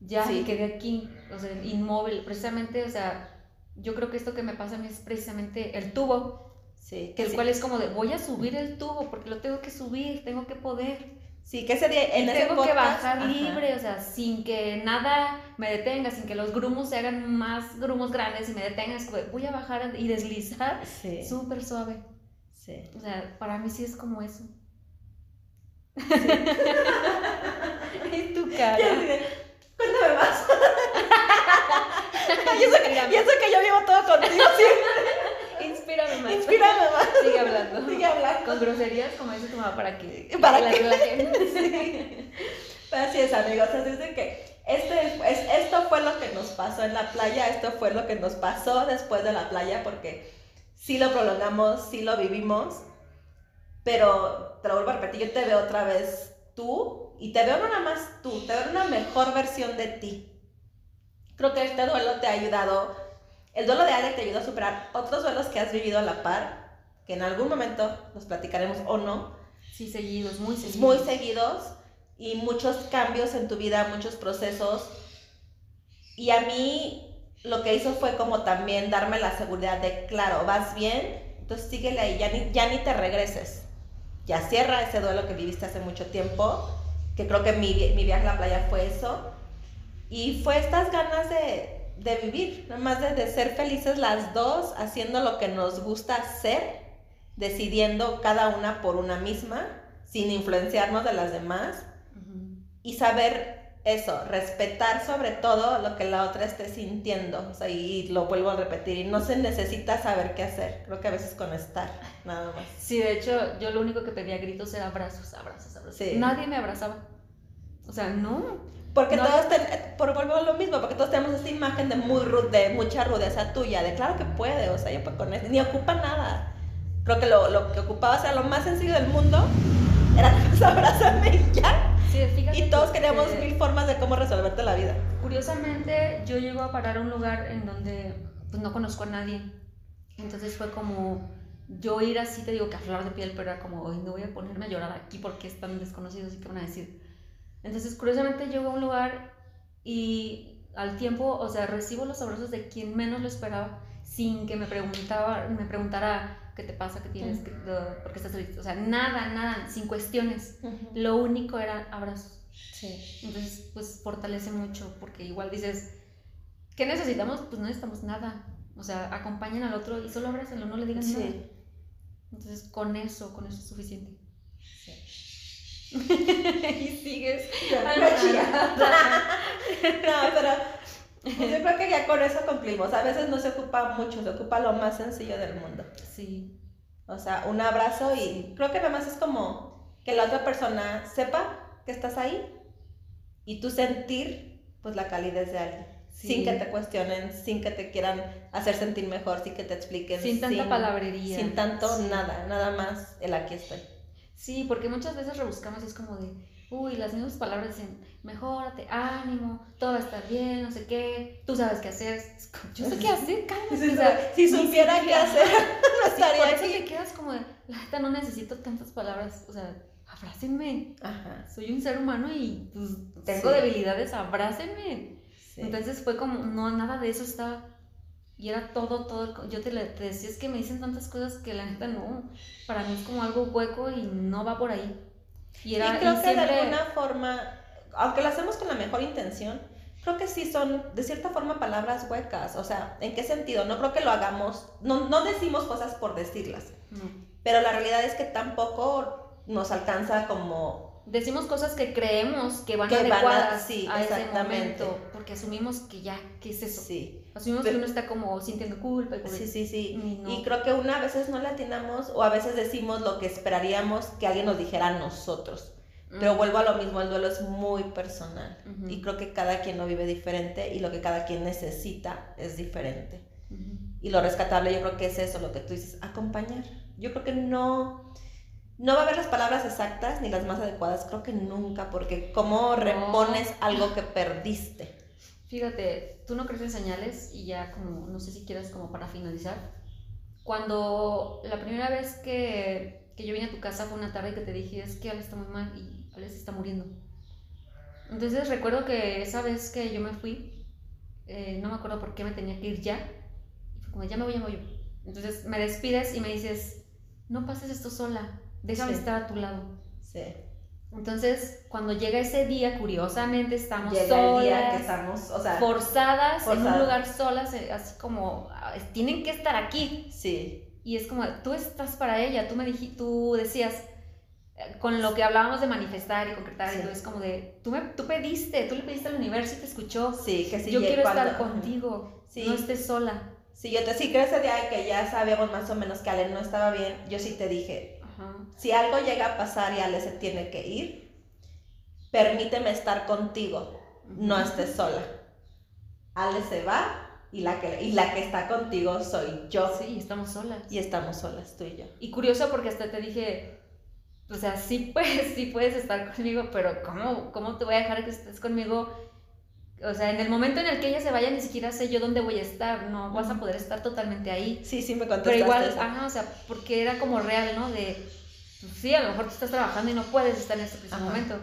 ya me quedé aquí, o sea, inmóvil. Precisamente, o sea, yo creo que esto que me pasa a mí es precisamente el tubo. Sí. Que el cual es como de, voy a subir el tubo porque lo tengo que subir, tengo que poder. Sí, que ese día en ese Tengo que bajar libre, o sea, sin que nada me detenga, sin que los grumos se hagan más grumos grandes y me detengas, voy a bajar y deslizar súper suave. Sí. O sea, para mí sí es como eso. Sí. y tu cara. Cuéntame más. y, eso que, y eso que yo vivo todo contigo siempre. Inspírame más. Inspírame más. Sigue hablando. Sigue hablando. Con groserías, como dice tu mamá, para que. Para que. La sí. Así es, amigos. Así es de que este, es, esto fue lo que nos pasó en la playa, esto fue lo que nos pasó después de la playa, porque sí lo prolongamos, sí lo vivimos, pero te lo vuelvo a repetir, yo te veo otra vez tú y te veo no nada más tú, te veo una mejor versión de ti. Creo que este duelo te ha ayudado el duelo de Ale te ayudó a superar otros duelos que has vivido a la par, que en algún momento los platicaremos o no. Sí, seguidos, muy seguidos. Muy seguidos y muchos cambios en tu vida, muchos procesos. Y a mí lo que hizo fue como también darme la seguridad de, claro, vas bien, entonces síguele ahí, ya ni, ya ni te regreses. Ya cierra ese duelo que viviste hace mucho tiempo que creo que mi, mi viaje a la playa fue eso. Y fue estas ganas de, de vivir, nada más de, de ser felices las dos, haciendo lo que nos gusta hacer, decidiendo cada una por una misma, sin influenciarnos de las demás, y saber eso, respetar sobre todo lo que la otra esté sintiendo. O sea, y lo vuelvo a repetir, y no se necesita saber qué hacer. Creo que a veces con estar, nada más. Sí, de hecho, yo lo único que pedía gritos era abrazos, abrazos, abrazos. Sí. Nadie me abrazaba. O sea, no. Porque No. todos, ten- por a lo mismo, porque todos tenemos esta imagen de muy ru- de mucha rudeza tuya, de claro que puede, o sea, yo con eso, ni ocupa nada. Creo que lo, lo que ocupaba, o sea, lo más sencillo del mundo era que abrázame y ya. Sí, fíjate Y todos que- queríamos que- mil formas de cómo resolverte la vida. Curiosamente, yo llego a parar a un lugar en donde pues, no conozco a nadie. Entonces fue como yo ir así, te digo que a flor de piel, pero era como, hoy no voy a ponerme a llorar aquí porque están desconocidos y qué van a decir. Entonces, curiosamente, llego a un lugar y al tiempo, o sea, recibo los abrazos de quien menos lo esperaba, sin que me preguntaba, me preguntara qué te pasa, qué tienes, qué- uh, por qué estás triste. O sea, nada, nada, sin cuestiones. Lo único era abrazos. Sí. Entonces, pues fortalece mucho, porque igual dices, ¿qué necesitamos? Pues no necesitamos nada. O sea, acompañen al otro y solo abrácenlo, no le digan nada. Sí. Entonces, con eso, con eso es suficiente. y sigues. No, pero pues yo creo que ya con eso cumplimos. A veces no se ocupa mucho, se ocupa lo más sencillo del mundo. Sí, O sea, un abrazo y creo que nada más es como que la otra persona sepa que estás ahí y tú sentir pues la calidez de alguien. Sí. Sin que te cuestionen, sin que te quieran hacer sentir mejor, sin que te expliquen. sin tanta palabrería. Sin tanto Sí. nada, nada más el aquí estoy. Sí, porque muchas veces rebuscamos y es como de, uy, las mismas palabras dicen, mejórate, ánimo, todo va a estar bien, no sé qué, tú sabes qué hacer. Yo sé qué hacer, cálmate. o sea, si supiera qué hacer, no estaría por eso aquí. te quedas como de, la neta no necesito tantas palabras, o sea, abrácenme. Ajá. Soy un ser humano y pues tengo Sí. debilidades, abrácenme. sí. Entonces fue como, no, nada de eso estaba. Y era todo, todo. Yo te, te decía, es que me dicen tantas cosas que la neta no. Para mí es como algo hueco y no va por ahí. Y era y creo y que siempre- de alguna forma, aunque lo hacemos con la mejor intención, creo que sí son de cierta forma palabras huecas. O sea, ¿en qué sentido? No creo que lo hagamos, no, no decimos cosas por decirlas, no. pero la realidad es que tampoco nos alcanza como... Decimos cosas que creemos que van Que van a- adecuadas sí, a, ese exactamente. momento. Porque asumimos que ya, ¿qué es eso? Sí, Asumimos Pero- que uno está como sintiendo culpa y sí, sí, sí. Y no. Y creo que una a veces no le atinamos o a veces decimos lo que esperaríamos que alguien nos dijera a nosotros. Pero vuelvo a lo mismo, el duelo es muy personal. Y creo que cada quien lo vive diferente y lo que cada quien necesita es diferente. Y lo rescatable yo creo que es eso, lo que tú dices, acompañar. Yo creo que no, no va a haber las palabras exactas ni las más adecuadas, creo que nunca, porque cómo repones algo que perdiste. Fíjate, tú no crees en señales y ya como, no sé si quieras como para finalizar. Cuando la primera vez que, que yo vine a tu casa fue una tarde que te dije, es que Ale está muy mal y Ale se está muriendo. Entonces recuerdo que esa vez que yo me fui, eh, no me acuerdo por qué me tenía que ir ya. Y fue como, ya me voy, ya me voy. Entonces me despides y me dices, no pases esto sola, déjame Sí. estar a tu lado. Sí. Entonces, cuando llega ese día, curiosamente estamos Llega solas, el día que estamos, o sea, forzadas en un forzadas. lugar solas, eh, así como ah, tienen que estar aquí. sí, Y es como, tú estás para ella, tú me dijiste, tú decías, eh, con lo que hablábamos de manifestar y concretar, y Sí. todo, es como de, tú, me, tú pediste, tú le pediste al universo y te escuchó. sí, que sí. Yo quiero estar cuando- contigo, Sí. no estés sola. Sí, yo te, sí, creo ese día que ya sabíamos más o menos que Ale no estaba bien, yo sí te dije, Ajá. si algo llega a pasar y Ale se tiene que ir, permíteme estar contigo, no estés sola. Ale se va y la que, y la que está contigo soy yo. Sí, estamos solas. Y estamos solas, tú y yo. Y curioso porque hasta te dije, o sea, sí puedes, sí puedes estar conmigo, pero ¿cómo, ¿cómo te voy a dejar que estés conmigo? O sea, en el momento en el que ella se vaya, ni siquiera sé yo dónde voy a estar, no vas a poder estar totalmente ahí. Sí, sí me contestaste Pero igual, eso. ajá, o sea, porque era como real, ¿no? De, pues sí, a lo mejor tú estás trabajando y no puedes estar en este preciso Ajá. momento.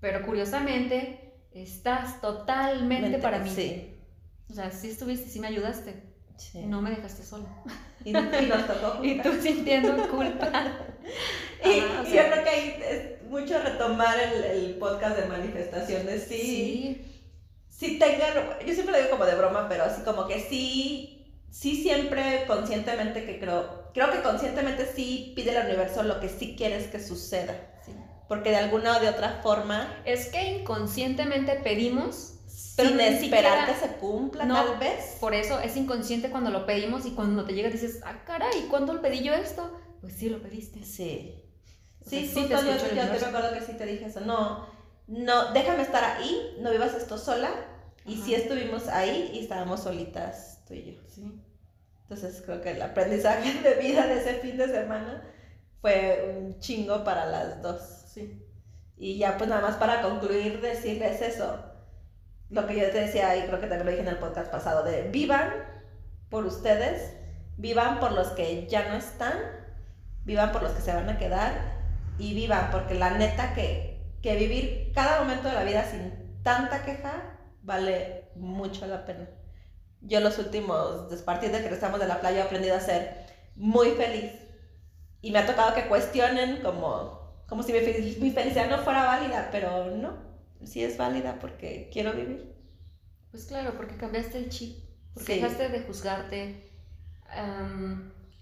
Pero curiosamente, estás totalmente Mente- para mí. Sí, O sea, sí estuviste, sí me ayudaste. sí. No me dejaste sola. Y, y nos tocó Y tú sintiendo culpa. Y, o sea, yo creo que ahí es- mucho retomar el, el podcast de manifestaciones, sí. Sí, tengan, yo siempre lo digo como de broma, pero así como que sí, sí siempre conscientemente que creo, creo que conscientemente sí pide al universo lo que sí quieres que suceda. Porque de alguna o de otra forma... Es que inconscientemente pedimos pero sin esperar que se cumpla, tal vez. Por eso es inconsciente cuando lo pedimos y cuando te llega dices, ah, caray, ¿cuándo le pedí yo esto? Pues sí, lo pediste. Sí. sí, sí, yo, te recuerdo que sí te dije eso. No, no, déjame estar ahí, no vivas esto sola. Y sí estuvimos ahí y estábamos solitas, tú y yo. Sí. Entonces creo que el aprendizaje de vida de ese fin de semana fue un chingo para las dos. Sí. Y ya pues nada más para concluir decirles eso lo que yo te decía, y creo que también lo dije en el podcast pasado, de vivan por ustedes, vivan por los que ya no están, vivan por los que se van a quedar y vivan, porque la neta que, que vivir cada momento de la vida sin tanta queja vale mucho la pena. Yo los últimos, desde partir de que estamos de la playa, he aprendido a ser muy feliz. Y me ha tocado que cuestionen como, como si mi, mi felicidad no fuera válida, pero no sí es válida porque quiero vivir. Pues claro, porque cambiaste el chip, porque dejaste de juzgarte,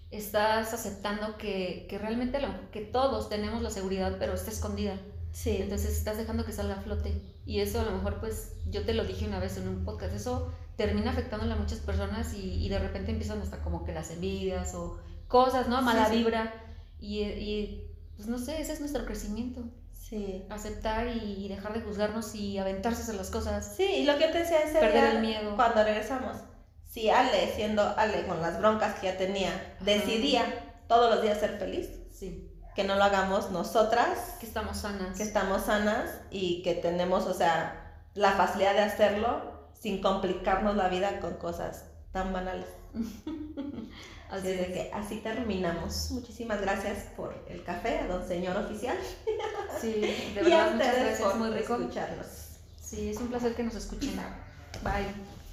estás aceptando que, que realmente lo, que todos tenemos la seguridad, pero está escondida. Sí. Entonces estás dejando que salga a flote. Y eso a lo mejor, pues, yo te lo dije una vez en un podcast, eso termina afectándole a muchas personas y, y de repente empiezan hasta como que las envidias o cosas, ¿no? Mala vibra. Y, y, pues no sé, ese es nuestro crecimiento. Sí. Aceptar y dejar de juzgarnos y aventarse a las cosas. Sí, y lo que te decía ese Perder el miedo. Cuando regresamos. Si Ale, siendo Ale con las broncas que ya tenía, decidía todos los días ser feliz. Que no lo hagamos nosotras. Que estamos sanas. Que estamos sanas y que tenemos, o sea, la facilidad de hacerlo sin complicarnos la vida con cosas tan banales. Así de que así terminamos. Muchísimas gracias por el café, a don señor oficial. Sí, de verdad, muchas gracias, por muy rico. escucharnos. Sí, es un placer que nos escuchen. Bye.